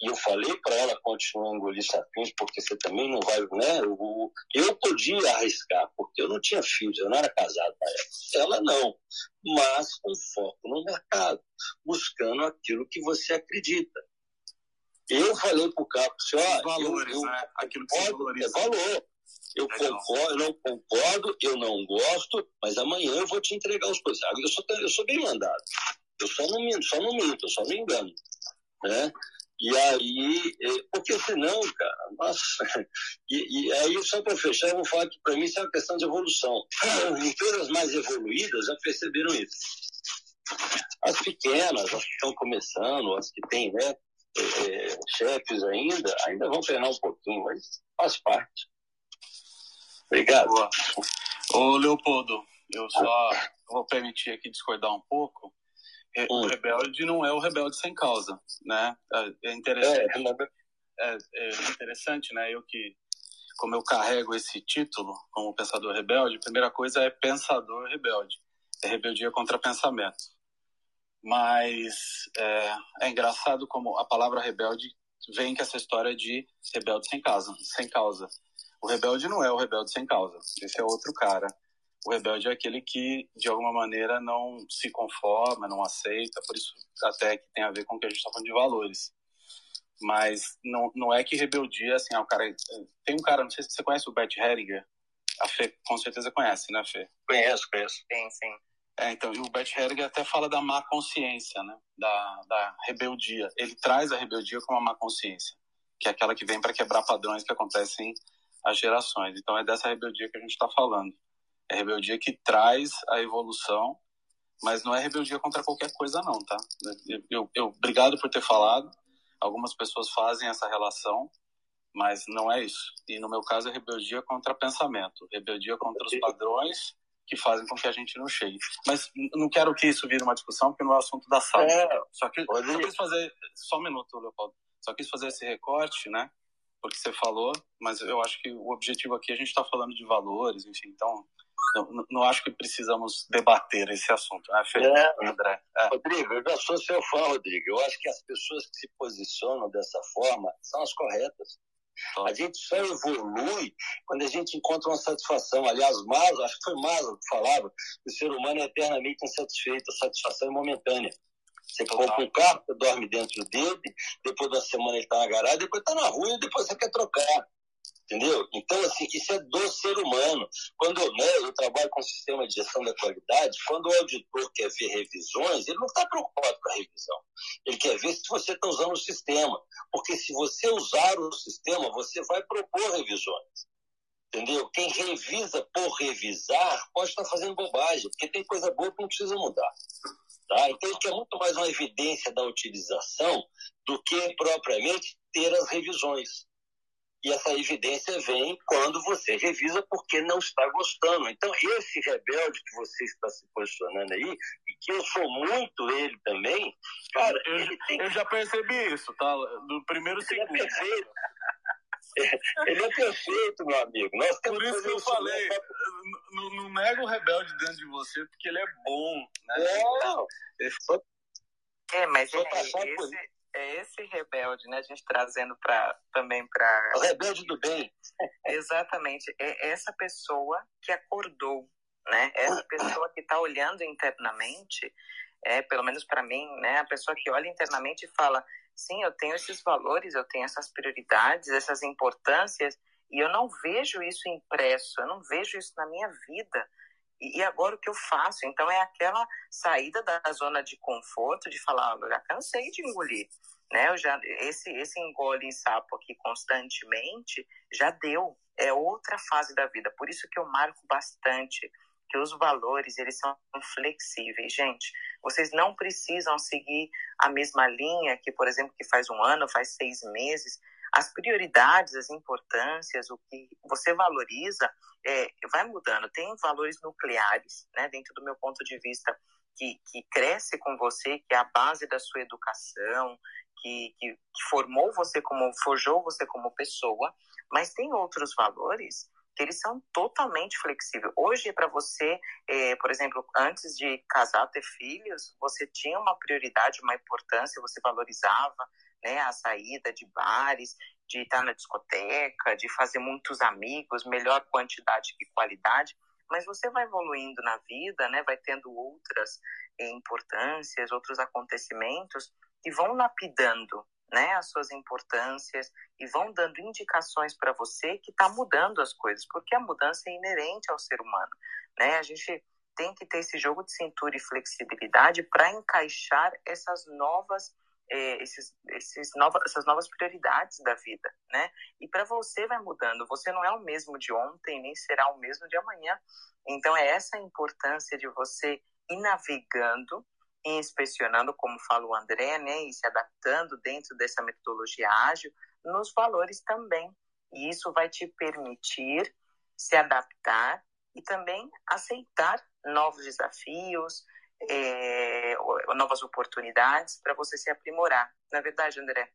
D: e eu falei para ela continuar a engolir sapinhos, porque você também não vai, né? Eu, eu podia arriscar, porque eu não tinha filhos, eu não era casado na época. Ela não. Mas com foco no mercado, buscando aquilo que você acredita. Eu falei pro Capo, assim, ó,
C: valores, eu, eu, né? Aquilo que você valoriza.
D: É valor. Eu concordo, eu não concordo, eu não gosto, mas amanhã eu vou te entregar os coisas. Eu sou, eu sou bem mandado. Eu só não minto, só não minto, eu só não engano. Né? E aí, é, porque senão, cara, nossa. E, e aí, só para fechar, eu vou falar que para mim isso é uma questão de evolução. Empresas mais evoluídas já perceberam isso. As pequenas, as que estão começando, as que têm né, é, chefes ainda, ainda vão treinar um pouquinho, mas faz parte. Obrigado. Boa.
C: Ô, Leopoldo, eu só vou permitir aqui discordar um pouco. O hum. rebelde não é o rebelde sem causa, né? É, é interessante, é, é, é interessante, né? Eu que, como eu carrego esse título como pensador rebelde, a primeira coisa é pensador rebelde. É rebeldia contra pensamento. Mas é, é engraçado como a palavra rebelde vem com essa história de rebelde sem causa, sem causa. O rebelde não é o rebelde sem causa. Esse é outro cara. O rebelde é aquele que, de alguma maneira, não se conforma, não aceita, por isso até que tem a ver com o que a gente está falando de valores. Mas não, não é que rebeldia, assim, é o cara... Tem um cara, não sei se você conhece o Bert Hellinger. A Fê com certeza conhece, né, Fê?
D: Conheço, conheço.
A: Sim, sim.
C: É, então, e o Bert Hellinger até fala da má consciência, né? Da, da rebeldia. Ele traz a rebeldia como uma má consciência, que é aquela que vem para quebrar padrões que acontecem as gerações. Então é dessa rebeldia que a gente está falando. É rebeldia que traz a evolução, mas não é rebeldia contra qualquer coisa não, tá? Eu, eu, obrigado por ter falado, Algumas pessoas fazem essa relação, mas não é isso. E no meu caso é rebeldia contra pensamento, rebeldia contra os padrões que fazem com que a gente não chegue. Mas não quero que isso vire uma discussão, porque não é assunto da sala. É, só, que, só quis fazer. Só um minuto, Leopoldo. Só quis fazer esse recorte, né? Porque você falou, mas eu acho que o objetivo aqui, a gente está falando de valores, enfim, então. Não, não, acho que precisamos debater esse assunto, né, Fê?
D: É, André? É. Rodrigo, eu já sou seu fã, Rodrigo. Eu acho que as pessoas que se posicionam dessa forma são as corretas. A gente só evolui quando a gente encontra uma satisfação. Aliás, Maslow, acho que foi Maslow que falava que o ser humano é eternamente insatisfeito, a satisfação é momentânea. Você compra um carro, você dorme dentro dele, depois da semana ele está na garagem, depois está na rua e depois você quer trocar. Entendeu? Então, assim, isso é do ser humano. Quando né, eu trabalho com o sistema de gestão da qualidade, quando o auditor quer ver revisões, ele não está preocupado com a revisão. Ele quer ver se você está usando o sistema. Porque se você usar o sistema, você vai propor revisões. Entendeu? Quem revisa por revisar pode estar fazendo bobagem, porque tem coisa boa que não precisa mudar. Tá? Então, isso é muito mais uma evidência da utilização do que propriamente ter as revisões. E essa evidência vem quando você revisa porque não está gostando. Então, esse rebelde que você está se posicionando aí, e que eu sou muito ele também, cara,
C: eu,
D: ele
C: tem... eu já percebi isso, tá? Do primeiro segundo.
D: É perfeito. ele é perfeito, meu amigo. Nós
C: Por isso que eu falei, não, não nego o rebelde dentro de você, porque ele é bom, né?
D: Não,
A: é, mas é, esse, é esse rebelde, né? A gente trazendo para também para
D: o rebelde do bem.
A: Exatamente, é essa pessoa que acordou, né? Essa pessoa que está olhando internamente, é pelo menos para mim, né? A pessoa que olha internamente e fala, sim, eu tenho esses valores, eu tenho essas prioridades, essas importâncias e eu não vejo isso impresso, eu não vejo isso na minha vida. E agora o que eu faço? Então é aquela saída da zona de conforto de falar, eu já cansei de engolir, né? Eu já esse esse engole em sapo aqui constantemente já deu, é outra fase da vida. Por isso que eu marco bastante que os valores eles são flexíveis, gente. Vocês não precisam seguir a mesma linha que, por exemplo, que faz um ano, faz seis meses as prioridades, as importâncias, o que você valoriza, é, vai mudando. Tem valores nucleares, né, dentro do meu ponto de vista, que, que cresce com você, que é a base da sua educação, que, que, formou você como, forjou você como pessoa, mas tem outros valores que eles são totalmente flexíveis. Hoje, para você, é, por exemplo, antes de casar, ter filhos, você tinha uma prioridade, uma importância, você valorizava, né, a saída de bares, de estar na discoteca, de fazer muitos amigos, melhor quantidade que qualidade, mas você vai evoluindo na vida, né, vai tendo outras eh, importâncias, outros acontecimentos que vão lapidando, né, as suas importâncias e vão dando indicações para você que está mudando as coisas, porque a mudança é inerente ao ser humano, né? A gente tem que ter esse jogo de cintura e flexibilidade para encaixar essas novas é, esses, esses novas, essas novas prioridades da vida, né? E para você vai mudando. Você não é o mesmo de ontem, nem será o mesmo de amanhã. Então é essa importância de você ir navegando inspecionando, como fala o André, né? E se adaptando dentro dessa metodologia ágil nos valores também. E isso vai te permitir se adaptar e também aceitar novos desafios, é, novas oportunidades para você se aprimorar. Na é verdade, André.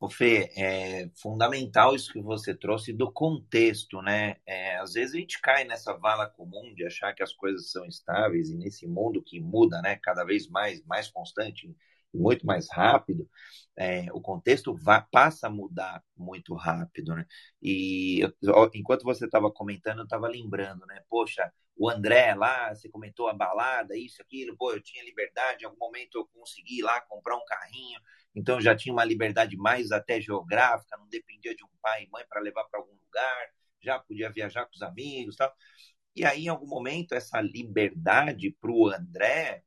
B: O Fê, é fundamental isso que você trouxe do contexto, né? É, às vezes a gente cai nessa vala comum de achar que as coisas são estáveis e nesse mundo que muda, né? Cada vez mais, mais constante, muito mais rápido, é, o contexto vai, passa a mudar muito rápido, né? E eu, enquanto você estava comentando, eu estava lembrando, né? Poxa, o André lá, você comentou a balada, isso, aquilo, pô, eu tinha liberdade, em algum momento eu consegui lá comprar um carrinho, então eu já tinha uma liberdade mais até geográfica, não dependia de um pai e mãe para levar para algum lugar, já podia viajar com os amigos, tal. E aí, em algum momento, essa liberdade para o André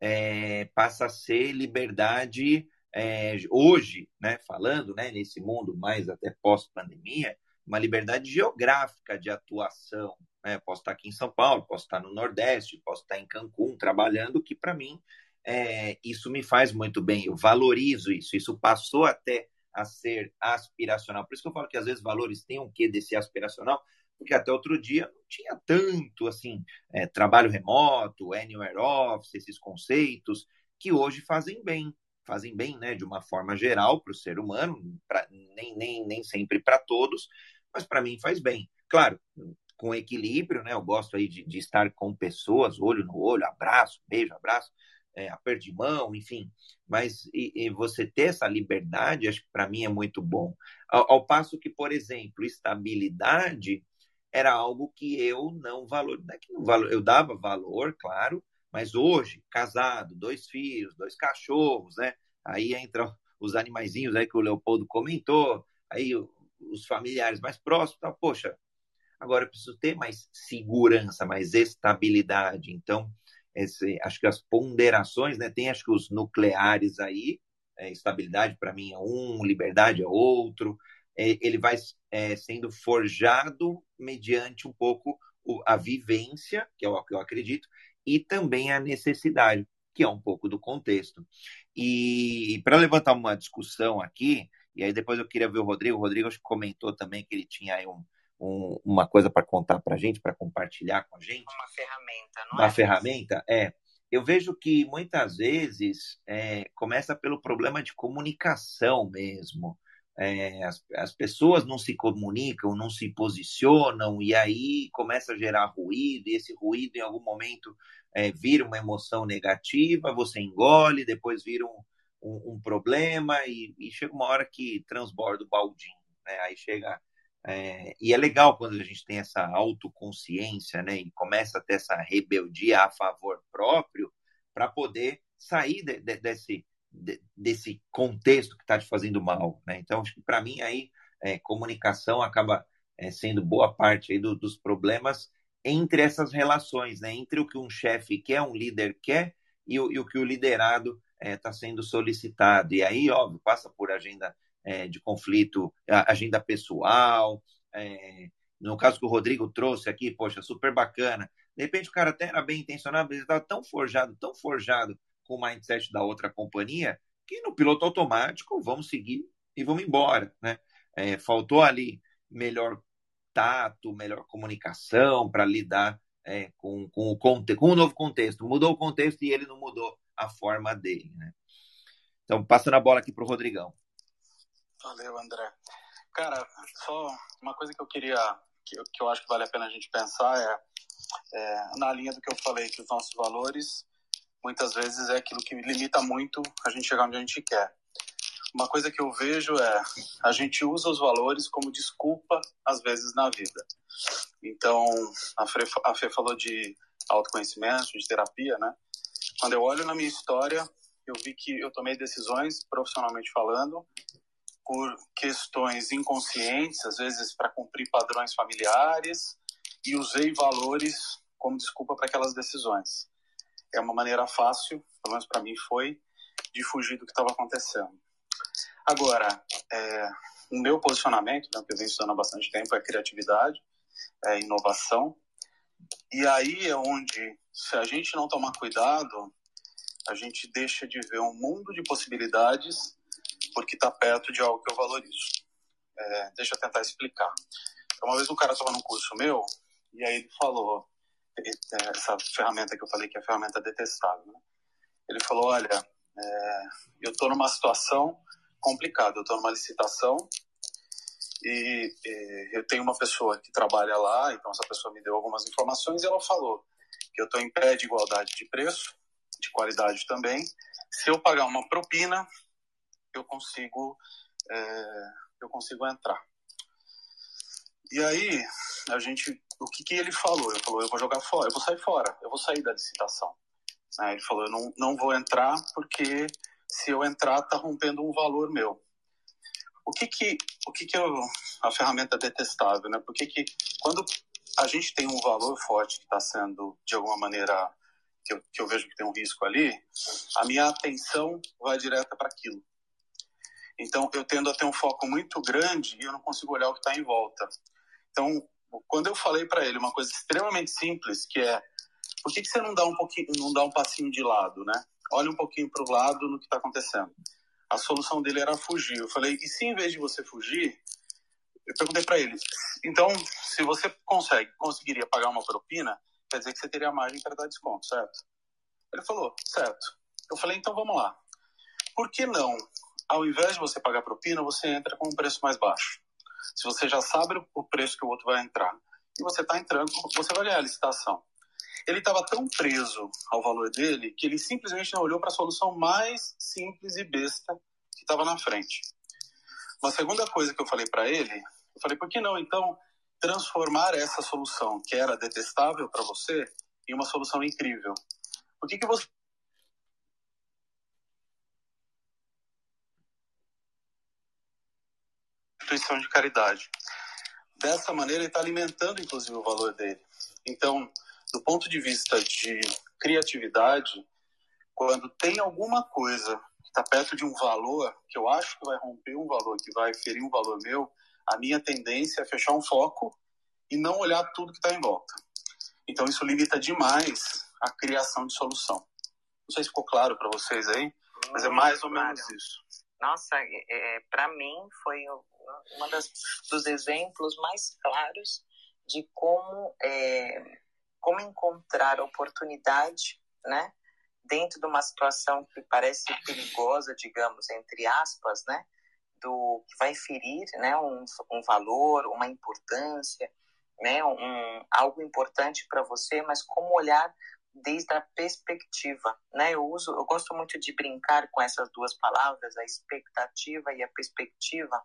B: é, passa a ser liberdade é, hoje, né, falando né, nesse mundo mais até pós-pandemia, uma liberdade geográfica de atuação. Né? Posso estar aqui em São Paulo, posso estar no Nordeste, posso estar em Cancún trabalhando, que para mim é, isso me faz muito bem, eu valorizo isso, isso passou até a ser aspiracional. Por isso que eu falo que às vezes valores têm um quê desse aspiracional, porque até outro dia não tinha tanto assim é, trabalho remoto, anywhere office, esses conceitos que hoje fazem bem, fazem bem, né, de uma forma geral para o ser humano, pra, nem, nem, nem sempre para todos, mas para mim faz bem. Claro, com equilíbrio, né? Eu gosto aí de, de estar com pessoas, olho no olho, abraço, beijo, abraço, é, aperto de mão, enfim. Mas e, e você ter essa liberdade, acho que para mim é muito bom. Ao, ao, passo que, por exemplo, estabilidade era algo que eu não valor, não é que não valor, eu dava valor, claro, mas hoje, casado, dois filhos, dois cachorros, né? Aí entram os animaizinhos aí que o Leopoldo comentou, aí os familiares mais próximos, tá? poxa, agora eu preciso ter mais segurança, mais estabilidade. Então, esse, acho que as ponderações, né? Tem acho que os nucleares aí, é, estabilidade para mim é um, liberdade é outro. É, ele vai é, sendo forjado mediante um pouco o, a vivência, que é o que eu acredito, e também a necessidade, que é um pouco do contexto. E, e para levantar uma discussão aqui, e aí depois eu queria ver o Rodrigo, o Rodrigo comentou também que ele tinha aí um, um, uma coisa para contar para a gente, para compartilhar com a gente.
A: Uma ferramenta, não
B: uma é? Uma ferramenta, é. Eu vejo que muitas vezes é, começa pelo problema de comunicação mesmo. É, as, as pessoas não se comunicam, não se posicionam, e aí começa a gerar ruído, e esse ruído em algum momento é, vira uma emoção negativa, você engole, depois vira um, um, um problema, e, e, chega uma hora que transborda o baldinho. Né? Aí chega é, e é legal quando a gente tem essa autoconsciência, né, e começa a ter essa rebeldia a favor próprio, para poder sair de, de, desse, de, desse contexto que está te fazendo mal. Né? Então, acho que para mim aí é, comunicação acaba é, sendo boa parte aí do, dos problemas entre essas relações, né? entre o que um chefe quer, um líder quer, e o, e o que o liderado está é, sendo solicitado. E aí, óbvio, passa por agenda é, de conflito, agenda pessoal. É, no caso que o Rodrigo trouxe aqui, poxa, super bacana. De repente o cara até era bem intencionado, mas ele estava tão forjado, tão forjado com o mindset da outra companhia, que no piloto automático vamos seguir e vamos embora. Né? É, faltou ali melhor tato, melhor comunicação para lidar é, com, com, o com o novo contexto. Mudou o contexto e ele não mudou a forma dele. Né? Então, passando a bola aqui para o Rodrigão.
C: Valeu, André. Cara, só uma coisa que eu queria, que, que eu acho que vale a pena a gente pensar é, é, na linha do que eu falei, que os nossos valores muitas vezes é aquilo que limita muito a gente chegar onde a gente quer. Uma coisa que eu vejo é a gente usa os valores como desculpa às vezes na vida. Então, a Fê, a Fê falou de autoconhecimento, de terapia, né? Quando eu olho na minha história, eu vi que eu tomei decisões, profissionalmente falando, por questões inconscientes, às vezes para cumprir padrões familiares, e usei valores como desculpa para aquelas decisões. É uma maneira fácil, pelo menos para mim foi, de fugir do que estava acontecendo. Agora, é, o meu posicionamento, né, que eu venho estudando há bastante tempo, é criatividade, é inovação. E aí é onde, se a gente não tomar cuidado, a gente deixa de ver um mundo de possibilidades porque está perto de algo que eu valorizo. É, deixa eu tentar explicar. Uma vez um cara estava num curso meu e aí ele falou essa ferramenta que eu falei que é a ferramenta detestável. Né? Ele falou, olha, é, eu estou numa situação complicada. Eu estou numa licitação e, eu tenho uma pessoa que trabalha lá, então essa pessoa me deu algumas informações e ela falou que eu estou em pé de igualdade de preço, de qualidade também. Se eu pagar uma propina, eu consigo é, eu consigo entrar. E aí a gente, o que que ele falou? Ele falou, eu vou jogar fora, eu vou sair fora, eu vou sair da licitação. Aí ele falou, eu não, não vou entrar porque se eu entrar tá rompendo um valor meu. O que que o que que eu, a ferramenta detestável, né? Porque que quando a gente tem um valor forte que está sendo de alguma maneira que eu, que eu vejo que tem um risco ali, a minha atenção vai direta para aquilo. Então, eu tendo a ter um foco muito grande e eu não consigo olhar o que está em volta. Então, quando eu falei para ele uma coisa extremamente simples, que é por que, que você não dá um pouquinho, não dá um passinho de lado, né? olha um pouquinho para o lado no que está acontecendo. A solução dele era fugir. Eu falei, e se em vez de você fugir, eu perguntei para ele, então, se você consegue, conseguiria pagar uma propina, quer dizer que você teria margem para dar desconto, certo? Ele falou, certo. Eu falei, então vamos lá. Por que não, ao invés de você pagar propina, você entra com um preço mais baixo? Se você já sabe o preço que o outro vai entrar e você está entrando, você vai ganhar a licitação. Ele estava tão preso ao valor dele que ele simplesmente não olhou para a solução mais simples e besta que estava na frente. Uma segunda coisa que eu falei para ele, eu falei, por que não então transformar essa solução que era detestável para você em uma solução incrível? Por que, que você instituição de caridade. Dessa maneira, ele está alimentando, inclusive, o valor dele. Então, do ponto de vista de criatividade, quando tem alguma coisa que está perto de um valor, que eu acho que vai romper um valor, que vai ferir um valor meu, a minha tendência é fechar um foco e não olhar tudo que está em volta. Então, isso limita demais a criação de solução. Não sei se ficou claro para vocês aí, mas é mais ou menos isso.
A: Nossa, é, é para mim foi um dos exemplos mais claros de como é, como encontrar oportunidade, né, dentro de uma situação que parece perigosa, digamos entre aspas, né, do que vai ferir, né, um, um valor, uma importância, né, um, algo importante para você, mas como olhar desde a perspectiva, né? Eu uso, eu gosto muito de brincar com essas duas palavras, a expectativa e a perspectiva,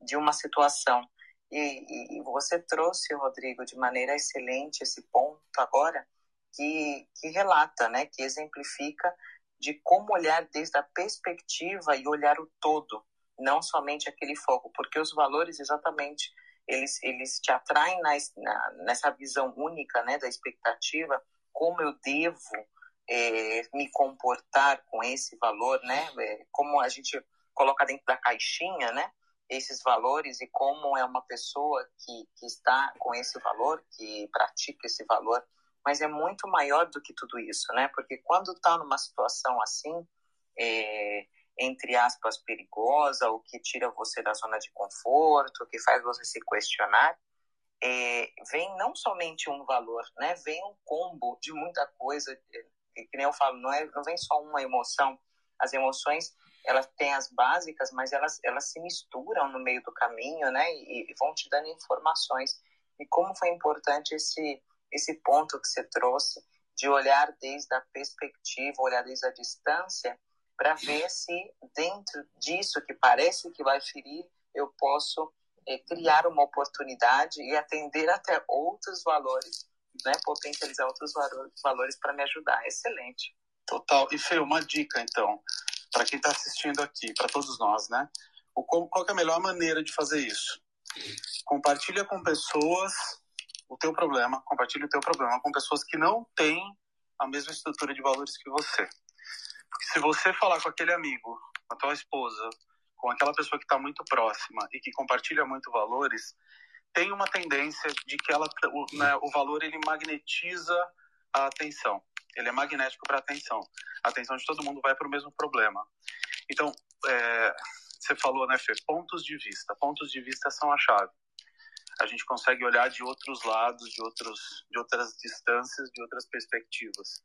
A: de uma situação. E, e, você trouxe, Rodrigo, de maneira excelente esse ponto agora, que, que relata, né, que exemplifica de como olhar desde a perspectiva e olhar o todo, não somente aquele foco, porque os valores exatamente eles, eles te atraem na, na, nessa visão única né, da expectativa, como eu devo é, me comportar com esse valor, né, é, como a gente coloca dentro da caixinha, né, esses valores e como é uma pessoa que, que está com esse valor, que pratica esse valor, mas é muito maior do que tudo isso, né? Porque quando está numa situação assim, é, entre aspas, perigosa, ou que tira você da zona de conforto, que faz você se questionar, é, vem não somente um valor, né? Vem um combo de muita coisa, que, que nem eu falo, não, é, não vem só uma emoção. As emoções elas têm as básicas, mas elas, elas se misturam no meio do caminho, né? E, e vão te dando informações. E como foi importante esse, esse ponto que você trouxe de olhar desde a perspectiva, olhar desde a distância, para ver se dentro disso que parece que vai ferir, eu posso é, criar uma oportunidade e atender até outros valores, né? Potencializar outros valores para me ajudar. Excelente.
C: Total. E Fê, uma dica então para quem está assistindo aqui, para todos nós, né? O, qual é a melhor maneira de fazer isso? Compartilha com pessoas o teu problema, compartilha o teu problema com pessoas que não têm a mesma estrutura de valores que você. Porque se você falar com aquele amigo, com a tua esposa, com aquela pessoa que está muito próxima e que compartilha muito valores, tem uma tendência de que ela, o, né, o valor ele magnetiza a atenção ele é magnético para a atenção. A atenção de todo mundo vai para o mesmo problema. Então, é, você falou, né, Fê? Pontos de vista. Pontos de vista são a chave. A gente consegue olhar de outros lados, de, outros, de outras distâncias, de outras perspectivas.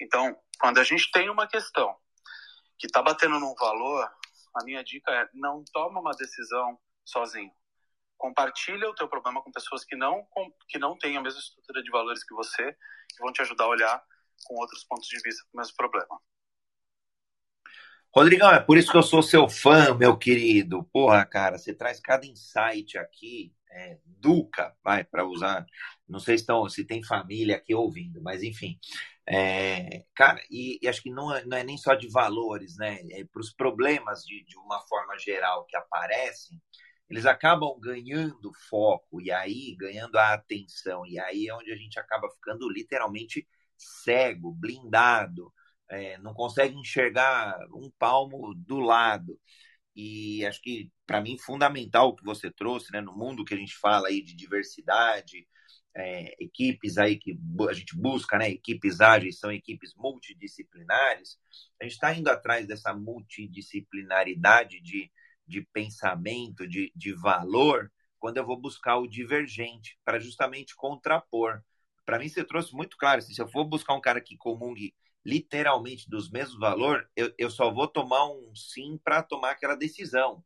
C: Então, quando a gente tem uma questão que está batendo num valor, a minha dica é não toma uma decisão sozinho. Compartilha o teu problema com pessoas que não, que não têm a mesma estrutura de valores que você, que vão te ajudar a olhar com outros pontos de vista do mesmo problema.
B: Rodrigão, é por isso que eu sou seu fã, meu querido. Porra, cara, você traz cada insight aqui, é, duca, vai, para usar. Não sei se, estão, se tem família aqui ouvindo, mas enfim. É, cara, e, e, acho que não é, não é, nem só de valores, né? É para os problemas de, de uma forma geral que aparecem, eles acabam ganhando foco, e aí ganhando a atenção, e aí é onde a gente acaba ficando literalmente cego, blindado, é, não consegue enxergar um palmo do lado. E acho que, para mim, fundamental o que você trouxe, né, no mundo que a gente fala aí de diversidade, é, equipes aí que a gente busca, né? Equipes ágeis são equipes multidisciplinares. A gente está indo atrás dessa multidisciplinaridade de, de pensamento, de, de valor, quando eu vou buscar o divergente, para justamente contrapor. Para mim, você trouxe muito claro: assim, se eu for buscar um cara que comungue literalmente dos mesmos valores, eu, eu só vou tomar um sim para tomar aquela decisão.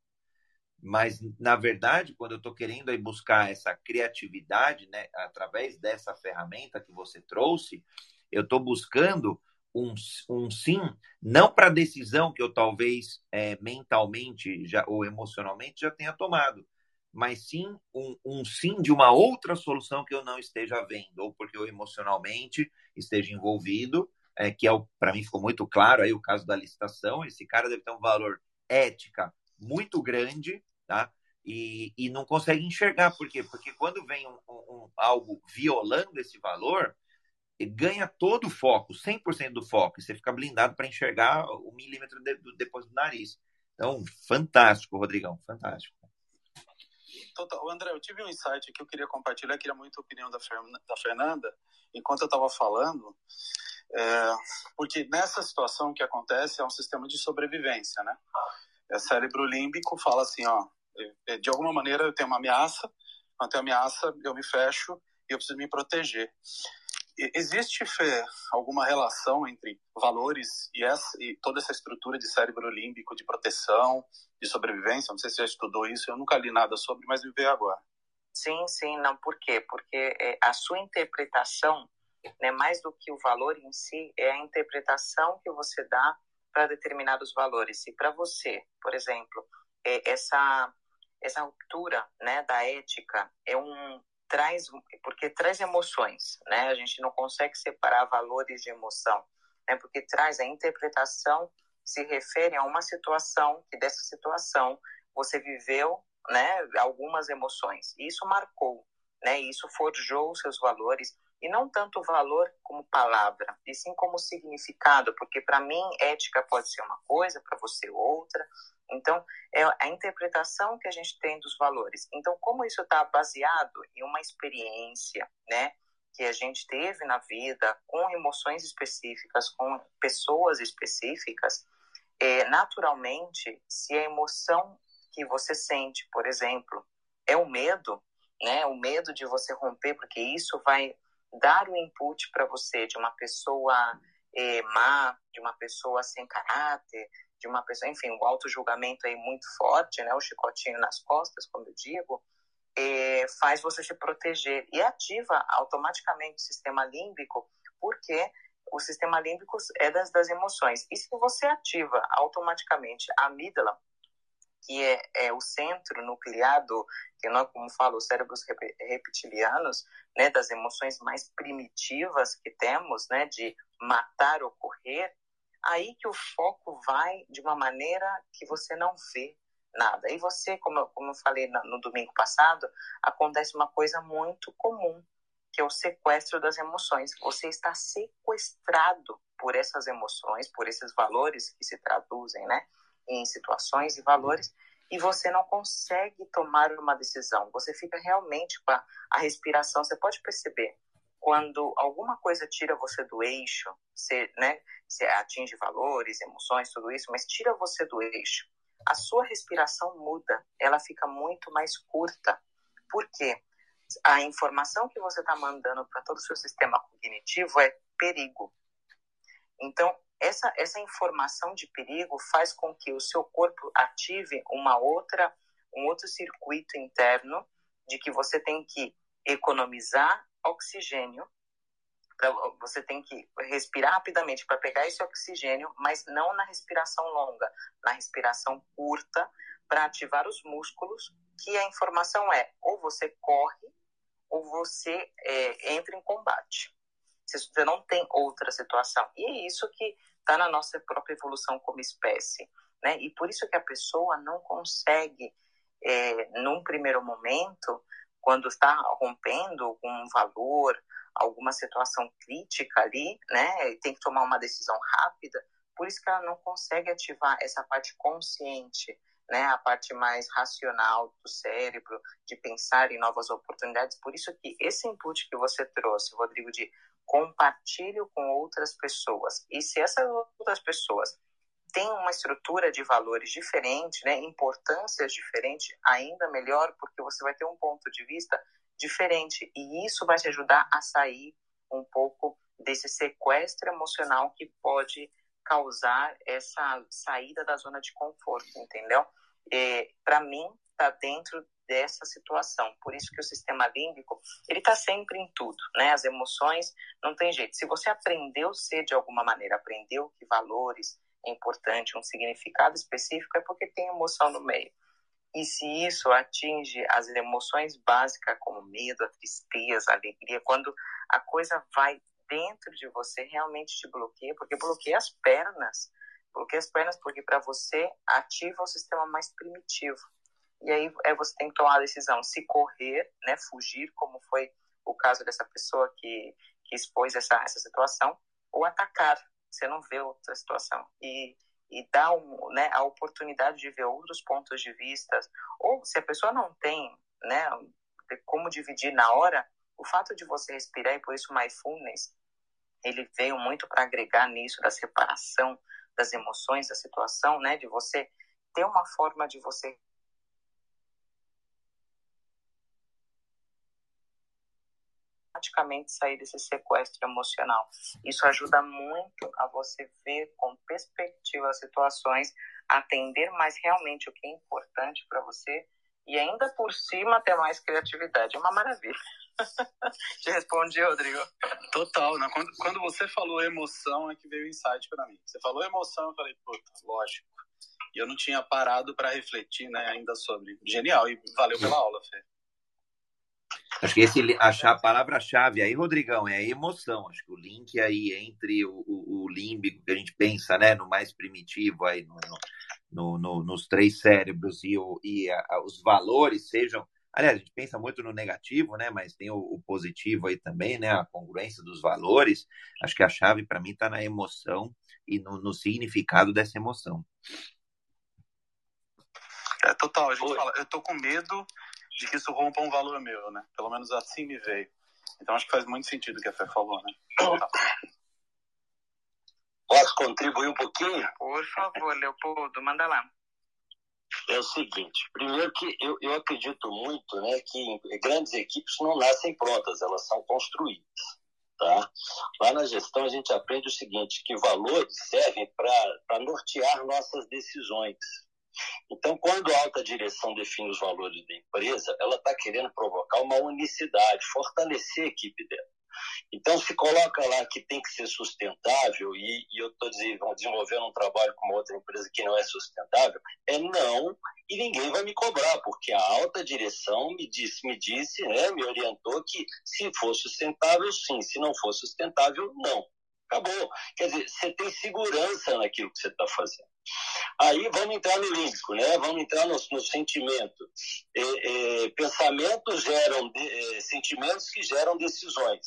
B: Mas, na verdade, quando eu estou querendo aí buscar essa criatividade, né, através dessa ferramenta que você trouxe, eu estou buscando um, um sim, não para a decisão que eu talvez é, mentalmente já, ou emocionalmente já tenha tomado, mas sim um, um, sim de uma outra solução que eu não esteja vendo, ou porque eu emocionalmente esteja envolvido, é, que é para mim ficou muito claro aí o caso da licitação, esse cara deve ter um valor ética muito grande, tá? E, e não consegue enxergar. Por quê? Porque quando vem um, um, algo violando esse valor, ganha todo o foco, 100% do foco, e você fica blindado para enxergar o milímetro de, do, depois do nariz. Então, fantástico, Rodrigão, fantástico.
C: Total. André, eu tive um insight que eu queria compartilhar, queria muito a opinião da, da Fernanda, enquanto eu estava falando, é, porque nessa situação que acontece é um sistema de sobrevivência, né? É cérebro límbico fala assim, ó, é, de alguma maneira eu tenho uma ameaça, quando tem ameaça eu me fecho e eu preciso me proteger. Existe, Fê, alguma relação entre valores e, essa, e, toda essa estrutura de cérebro límbico de proteção, de sobrevivência? Não sei se você já estudou isso, eu nunca li nada sobre, mas me agora.
A: Sim, sim, não. Por quê? Porque é, a sua interpretação, né, mais do que o valor em si, é a interpretação que você dá para determinados valores. Se para você, por exemplo, é essa essa ruptura, né, da ética é um traz porque traz emoções, né? A gente não consegue separar valores de emoção, né? Porque traz a interpretação se refere a uma situação que dessa situação você viveu, né, algumas emoções. Isso marcou, né? Isso forjou seus valores e não tanto valor como palavra, e sim como significado, porque para mim ética pode ser uma coisa, para você outra. Então, é a interpretação que a gente tem dos valores. Então, como isso está baseado em uma experiência, né, que a gente teve na vida, com emoções específicas, com pessoas específicas, é, naturalmente, se a emoção que você sente, por exemplo, é o medo, né, o medo de você romper, porque isso vai dar o input para você de uma pessoa é, má, de uma pessoa sem caráter, de uma pessoa, enfim, o auto-julgamento aí muito forte, né, o chicotinho nas costas, como eu digo, é, faz você se proteger e ativa automaticamente o sistema límbico, porque o sistema límbico é das, das emoções. E se você ativa automaticamente a amígdala, que é, é o centro nuclear do, que nós, como falo, os cérebros reptilianos, né, das emoções mais primitivas que temos, né, de matar ou correr, aí que o foco vai de uma maneira que você não vê nada. E você, como eu, como eu falei no domingo passado, acontece uma coisa muito comum, que é o sequestro das emoções. Você está sequestrado por essas emoções, por esses valores que se traduzem, né? em situações e valores e você não consegue tomar uma decisão. Você fica realmente com a, a respiração. Você pode perceber quando alguma coisa tira você do eixo, você, né, você atinge valores, emoções, tudo isso, mas tira você do eixo, a sua respiração muda, ela fica muito mais curta. Por quê? A informação que você está mandando para todo o seu sistema cognitivo é perigo. Então, essa, essa informação de perigo faz com que o seu corpo ative uma outra, um outro circuito interno de que você tem que economizar oxigênio, você tem que respirar rapidamente para pegar esse oxigênio, mas não na respiração longa, na respiração curta, para ativar os músculos, que a informação é ou você corre ou você é, entra em combate. Você não tem outra situação. E é isso que está na nossa própria evolução como espécie. Né? E por isso que a pessoa não consegue, é, num primeiro momento, quando está rompendo um valor, alguma situação crítica ali, né, tem que tomar uma decisão rápida, por isso que ela não consegue ativar essa parte consciente né, a parte mais racional do cérebro, de pensar em novas oportunidades. Por isso que esse input que você trouxe, Rodrigo, de compartilho com outras pessoas. E se essas outras pessoas têm uma estrutura de valores diferente, né, importâncias diferentes, ainda melhor, porque você vai ter um ponto de vista diferente e isso vai te ajudar a sair um pouco desse sequestro emocional que pode causar essa saída da zona de conforto, entendeu? Para mim, está dentro dessa situação. Por isso que o sistema límbico, ele está sempre em tudo, né? As emoções, não tem jeito. Se você aprendeu ser de alguma maneira, aprendeu que valores é importante, um significado específico, é porque tem emoção no meio. E se isso atinge as emoções básicas, como medo, a tristeza, a alegria, quando a coisa vai dentro de você, realmente te bloqueia, porque bloqueia as pernas. Bloqueia as pernas porque para você ativa o sistema mais primitivo. E aí é, você tem que tomar a decisão se correr, né, fugir, como foi o caso dessa pessoa que, que expôs essa, essa situação, ou atacar. Você não vê outra situação. E, e dá um, né, a oportunidade de ver outros pontos de vista. Ou se a pessoa não tem né, como dividir na hora, o fato de você respirar, e por isso o mindfulness, ele veio muito para agregar nisso da separação das emoções, da situação, né, de você ter uma forma de você automaticamente sair desse sequestro emocional. Isso ajuda muito a você ver com perspectiva as situações, atender mais realmente o que é importante para você e ainda por cima ter mais criatividade. É uma maravilha. Te respondi, Rodrigo.
C: Total, né? Quando, quando você falou emoção é que veio o insight para mim. Você falou emoção, eu falei, puta, lógico. E eu não tinha parado para refletir, né, ainda sobre. Genial, e valeu pela aula, Fê.
B: Acho que esse, achar a palavra-chave aí, Rodrigão, é a emoção. Acho que o link aí entre o, o, o límbico que a gente pensa, né, no mais primitivo aí, no, no, no nos três cérebros e, o, e a, os valores sejam. Aliás, a gente pensa muito no negativo, né, mas tem o, o positivo aí também, né, a congruência dos valores. Acho que a chave para mim está na emoção e no, no significado dessa emoção.
C: É total, a gente Oi. fala, eu tô com medo de que isso rompa um valor meu, né? Pelo menos assim me veio. Então acho que faz muito sentido o que a Fê falou, né?
D: Posso contribuir um pouquinho?
A: Por favor, Leopoldo, manda lá.
D: É o seguinte, primeiro que eu, eu acredito muito né, que grandes equipes não nascem prontas, elas são construídas. Tá? Lá na gestão a gente aprende o seguinte, que valores servem para nortear nossas decisões. Então, quando a alta direção define os valores da empresa, ela está querendo provocar uma unicidade, fortalecer a equipe dela. Então, se coloca lá que tem que ser sustentável, e, e eu estou desenvolvendo um trabalho com uma outra empresa que não é sustentável, é não, e ninguém vai me cobrar, porque a alta direção me disse, me disse, né, me orientou que se for sustentável, sim, se não for sustentável, não. Acabou. Quer dizer, você tem segurança naquilo que você está fazendo. Aí vamos entrar no límbico, né? Vamos entrar no, no sentimento. É, é, pensamentos geram de, é, sentimentos que geram decisões.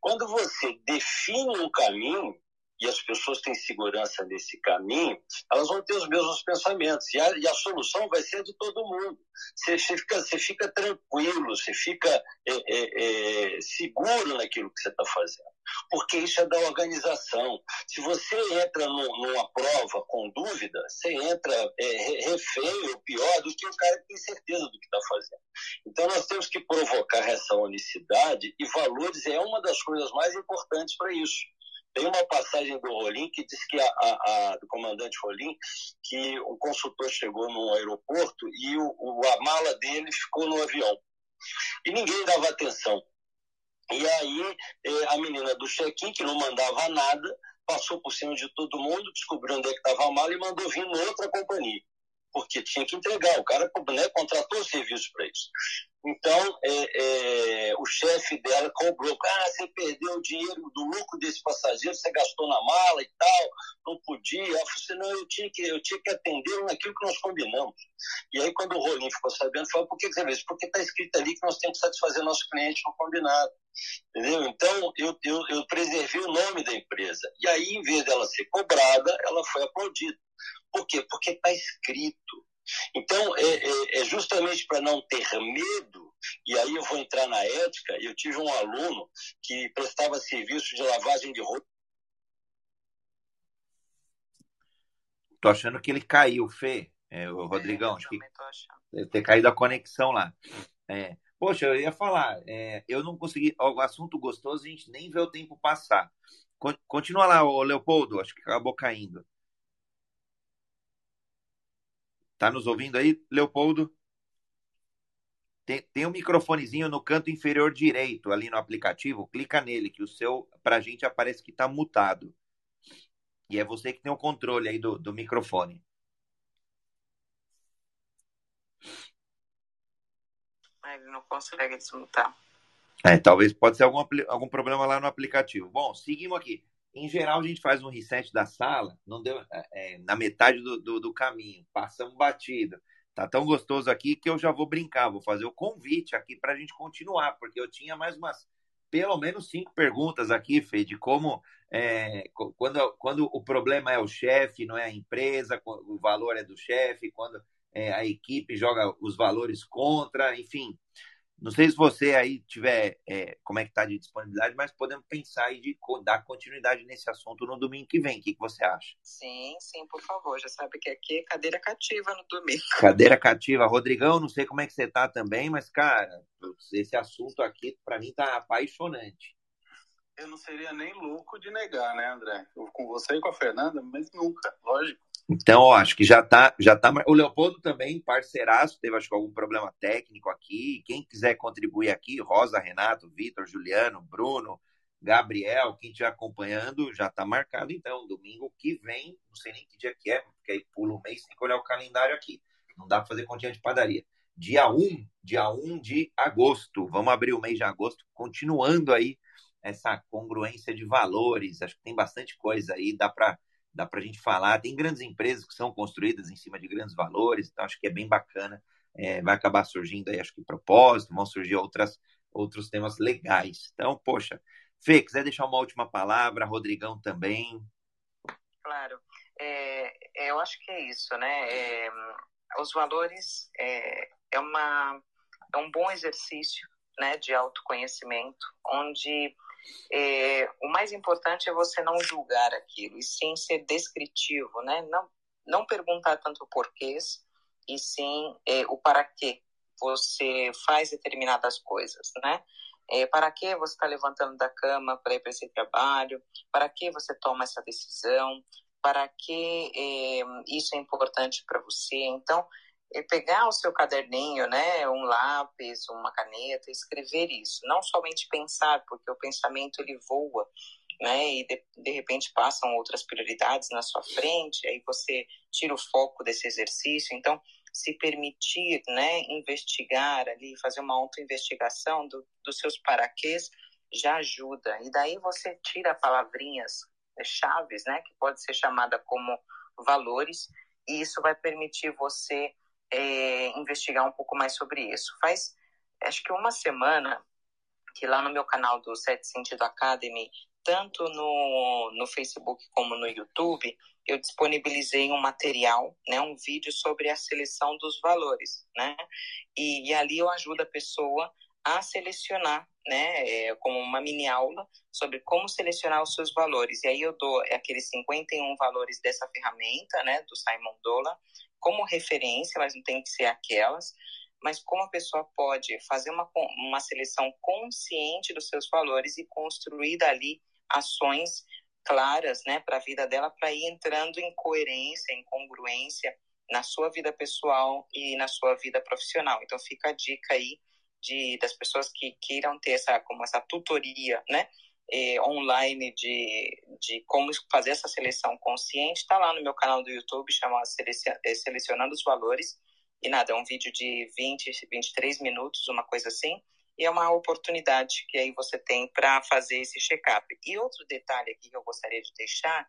D: Quando você define um caminho, e as pessoas têm segurança nesse caminho, elas vão ter os mesmos pensamentos. E a, e a solução vai ser de todo mundo. Você, fica, fica tranquilo, você fica é, é, é, seguro naquilo que você está fazendo. Porque isso é da organização. Se você entra no, numa prova com dúvida, você entra é, refém ou pior do que o cara que tem certeza do que está fazendo. Então nós temos que provocar essa unicidade e valores é uma das coisas mais importantes para isso. Tem uma passagem do Rolim que diz que a, a, a, do comandante Rolim que um consultor chegou no aeroporto e o, o, a mala dele ficou no avião. E ninguém dava atenção. E aí eh, a menina do check-in, que não mandava nada, passou por cima de todo mundo, descobriu onde é que estava a mala e mandou vir outra companhia porque tinha que entregar, o cara né, contratou serviço para isso. Então, é, é, o chefe dela cobrou, ah, você perdeu o dinheiro do lucro desse passageiro, você gastou na mala e tal, não podia. Ela assim, não, eu tinha que, eu tinha que atender naquilo que nós combinamos. E aí, quando o Rolim ficou sabendo, falou, por que você fez? Porque está escrito ali que nós temos que satisfazer nosso cliente no combinado. Entendeu? Então, eu, eu, eu preservei o nome da empresa. E aí, em vez dela ser cobrada, ela foi aplaudida. Por quê? Porque está escrito. Então, é, é, é justamente para não ter medo, e aí eu vou entrar na ética, eu tive um aluno que prestava serviço de lavagem de roupa.
B: Tô achando que ele caiu, Fê. É, o Rodrigão, é, acho que deve ter caído a conexão lá. É. Poxa, eu ia falar, é, eu não consegui. O assunto gostoso, a gente nem vê o tempo passar. Continua lá, o Leopoldo, acho que acabou caindo. Tá nos ouvindo aí, Leopoldo? Tem, tem um microfonezinho no canto inferior direito ali no aplicativo. Clica nele, que o seu, pra gente, aparece que tá mutado. E é você que tem o controle aí do, do microfone.
A: Ele não consegue desmutar.
B: É, talvez pode ser algum, algum problema lá no aplicativo. Bom, seguimos aqui. Em geral, a gente faz um reset da sala, não deu é, é, na metade do, do, do, caminho, passamos batido. Tá tão gostoso aqui que eu já vou brincar, vou fazer o convite aqui para a gente continuar, porque eu tinha mais umas, pelo menos cinco perguntas aqui, Fê, de como, é, quando, quando o problema é o chefe, não é a empresa, o valor é do chefe, quando é, a equipe joga os valores contra, enfim. Não sei se você aí tiver é, como é que está de disponibilidade, mas podemos pensar aí de dar continuidade nesse assunto no domingo que vem. O que, que você acha?
A: Sim, sim, por favor. Já sabe que aqui é cadeira cativa no domingo.
B: Cadeira cativa. Rodrigão, não sei como é que você está também, mas, cara, esse assunto aqui, para mim, tá apaixonante.
C: Eu não seria nem louco de negar, né, André? Eu, com você e com a Fernanda, mas nunca, lógico.
B: Então, ó, acho que já tá, já tá. O Leopoldo também, parceiraço, teve acho que algum problema técnico aqui. Quem quiser contribuir aqui, Rosa, Renato, Vitor, Juliano, Bruno, Gabriel, quem estiver acompanhando, já tá marcado então, domingo que vem, não sei nem que dia que é, porque aí pula um mês, tem que olhar o calendário aqui. Não dá para fazer continha de padaria. Dia 1, dia 1 de agosto. Vamos abrir o mês de agosto, continuando aí essa congruência de valores. Acho que tem bastante coisa aí, dá para dá para a gente falar. Tem grandes empresas que são construídas em cima de grandes valores, então acho que é bem bacana. É, vai acabar surgindo aí, acho que propósito, vão surgir outras, outros temas legais. Então, poxa, Fê, quiser deixar uma última palavra, Rodrigão também.
A: Claro, é, eu acho que é isso, né? É, os valores é, é, uma, é um bom exercício né, de autoconhecimento, onde é, o mais importante é você não julgar aquilo, e sim ser descritivo, né? Não, não perguntar tanto porquês, e sim é, o para que você faz determinadas coisas, né? É, para que você está levantando da cama para ir para esse trabalho? Para que você toma essa decisão? Para que é, isso é importante para você? Então, é pegar o seu caderninho, né, um lápis, uma caneta, escrever isso, não somente pensar, porque o pensamento ele voa, né, e de, de repente passam outras prioridades na sua frente, aí você tira o foco desse exercício, então se permitir, né, investigar ali, fazer uma autoinvestigação do, dos seus paraquês já ajuda, e daí você tira palavrinhas né, chaves, né, que pode ser chamada como valores, e isso vai permitir você é, investigar um pouco mais sobre isso. Faz, acho que uma semana, que lá no meu canal do Sete Sentido Academy, tanto no, no Facebook como no YouTube, eu disponibilizei um material, né, um vídeo sobre a seleção dos valores, né? E, e ali eu ajudo a pessoa a selecionar, né, é, como uma mini aula sobre como selecionar os seus valores. E aí eu dou aqueles 51 valores dessa ferramenta, né, do Simon Dola, como referência, mas não tem que ser aquelas, mas como a pessoa pode fazer uma, uma seleção consciente dos seus valores e construir dali ações claras né, para a vida dela, para ir entrando em coerência, em congruência na sua vida pessoal e na sua vida profissional. Então fica a dica aí de, das pessoas que queiram ter essa, como essa tutoria, né? Eh, online de, de como fazer essa seleção consciente, está lá no meu canal do YouTube, chamado eh, Selecionando os Valores. E nada, é um vídeo de 20, 23 minutos, uma coisa assim. E é uma oportunidade que aí você tem para fazer esse check-up. E outro detalhe aqui que eu gostaria de deixar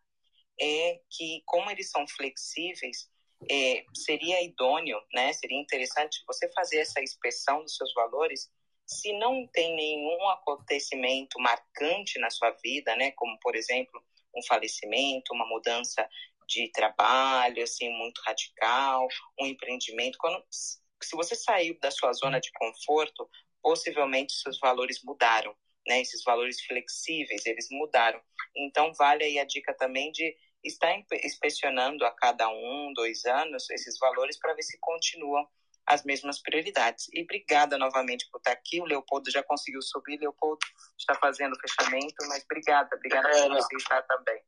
A: é que, como eles são flexíveis, é, seria idôneo, né? Seria interessante você fazer essa inspeção dos seus valores se não tem nenhum acontecimento marcante na sua vida, né, como por exemplo um falecimento, uma mudança de trabalho, assim, muito radical, um empreendimento. Quando, se você saiu da sua zona de conforto, possivelmente seus valores mudaram, né? Esses valores flexíveis, eles mudaram. Então, vale aí a dica também de estar inspecionando a cada um, dois anos esses valores para ver se continuam as mesmas prioridades. E obrigada novamente por estar aqui. O Leopoldo já conseguiu subir. Leopoldo está fazendo o fechamento, mas obrigada, obrigada é, por você estar também.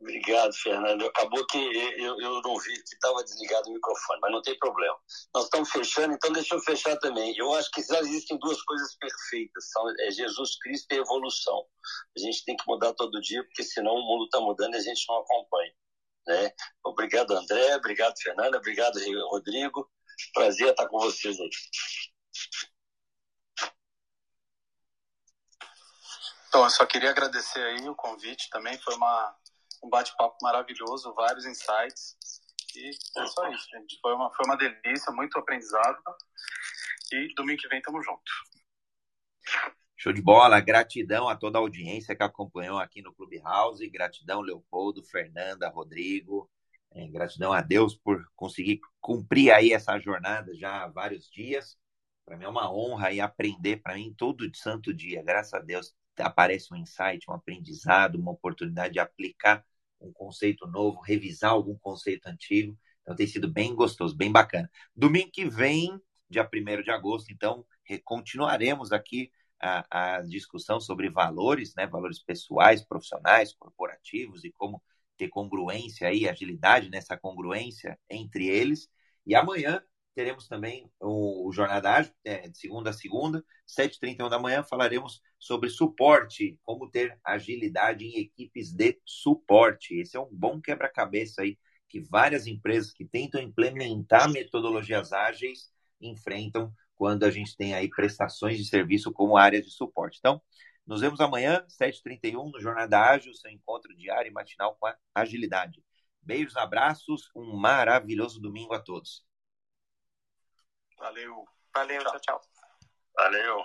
D: Obrigado, Fernando. Acabou que eu, eu não vi que estava desligado o microfone, mas não tem problema. Nós estamos fechando, então deixa eu fechar também. Eu acho que já existem duas coisas perfeitas: são é Jesus Cristo e evolução. A gente tem que mudar todo dia, porque senão o mundo está mudando e a gente não acompanha. Né? Obrigado, André. Obrigado, Fernanda. Obrigado, Rodrigo. Prazer estar com vocês aí.
C: Então, eu só queria agradecer aí o convite também. Foi uma um bate-papo maravilhoso, vários insights. E é só isso, gente. Foi uma, foi uma delícia, muito aprendizado. E domingo que vem tamo junto.
B: Show de bola, gratidão a toda a audiência que acompanhou aqui no Clubhouse, gratidão Leopoldo, Fernanda, Rodrigo, é, gratidão a Deus por conseguir cumprir aí essa jornada já há vários dias. Para mim é uma honra e aprender para mim todo santo dia. Graças a Deus aparece um insight, um aprendizado, uma oportunidade de aplicar um conceito novo, revisar algum conceito antigo. Então tem sido bem gostoso, bem bacana. Domingo que vem, dia 1 de agosto, então, continuaremos aqui a, a, discussão sobre valores, né? Valores pessoais, profissionais, corporativos e como ter congruência aí, agilidade nessa congruência entre eles. E amanhã teremos também o, o Jornada Ágil, é, de segunda a segunda, 7h31 da manhã, falaremos sobre suporte, como ter agilidade em equipes de suporte. Esse é um bom quebra-cabeça aí que várias empresas que tentam implementar metodologias ágeis enfrentam quando a gente tem aí prestações de serviço como área de suporte. Então, nos vemos amanhã, 7h31, no Jornada Ágil, seu encontro diário e matinal com a agilidade. Beijos, abraços, um maravilhoso domingo a todos.
C: Valeu.
A: Valeu, tchau, tchau.
D: Valeu.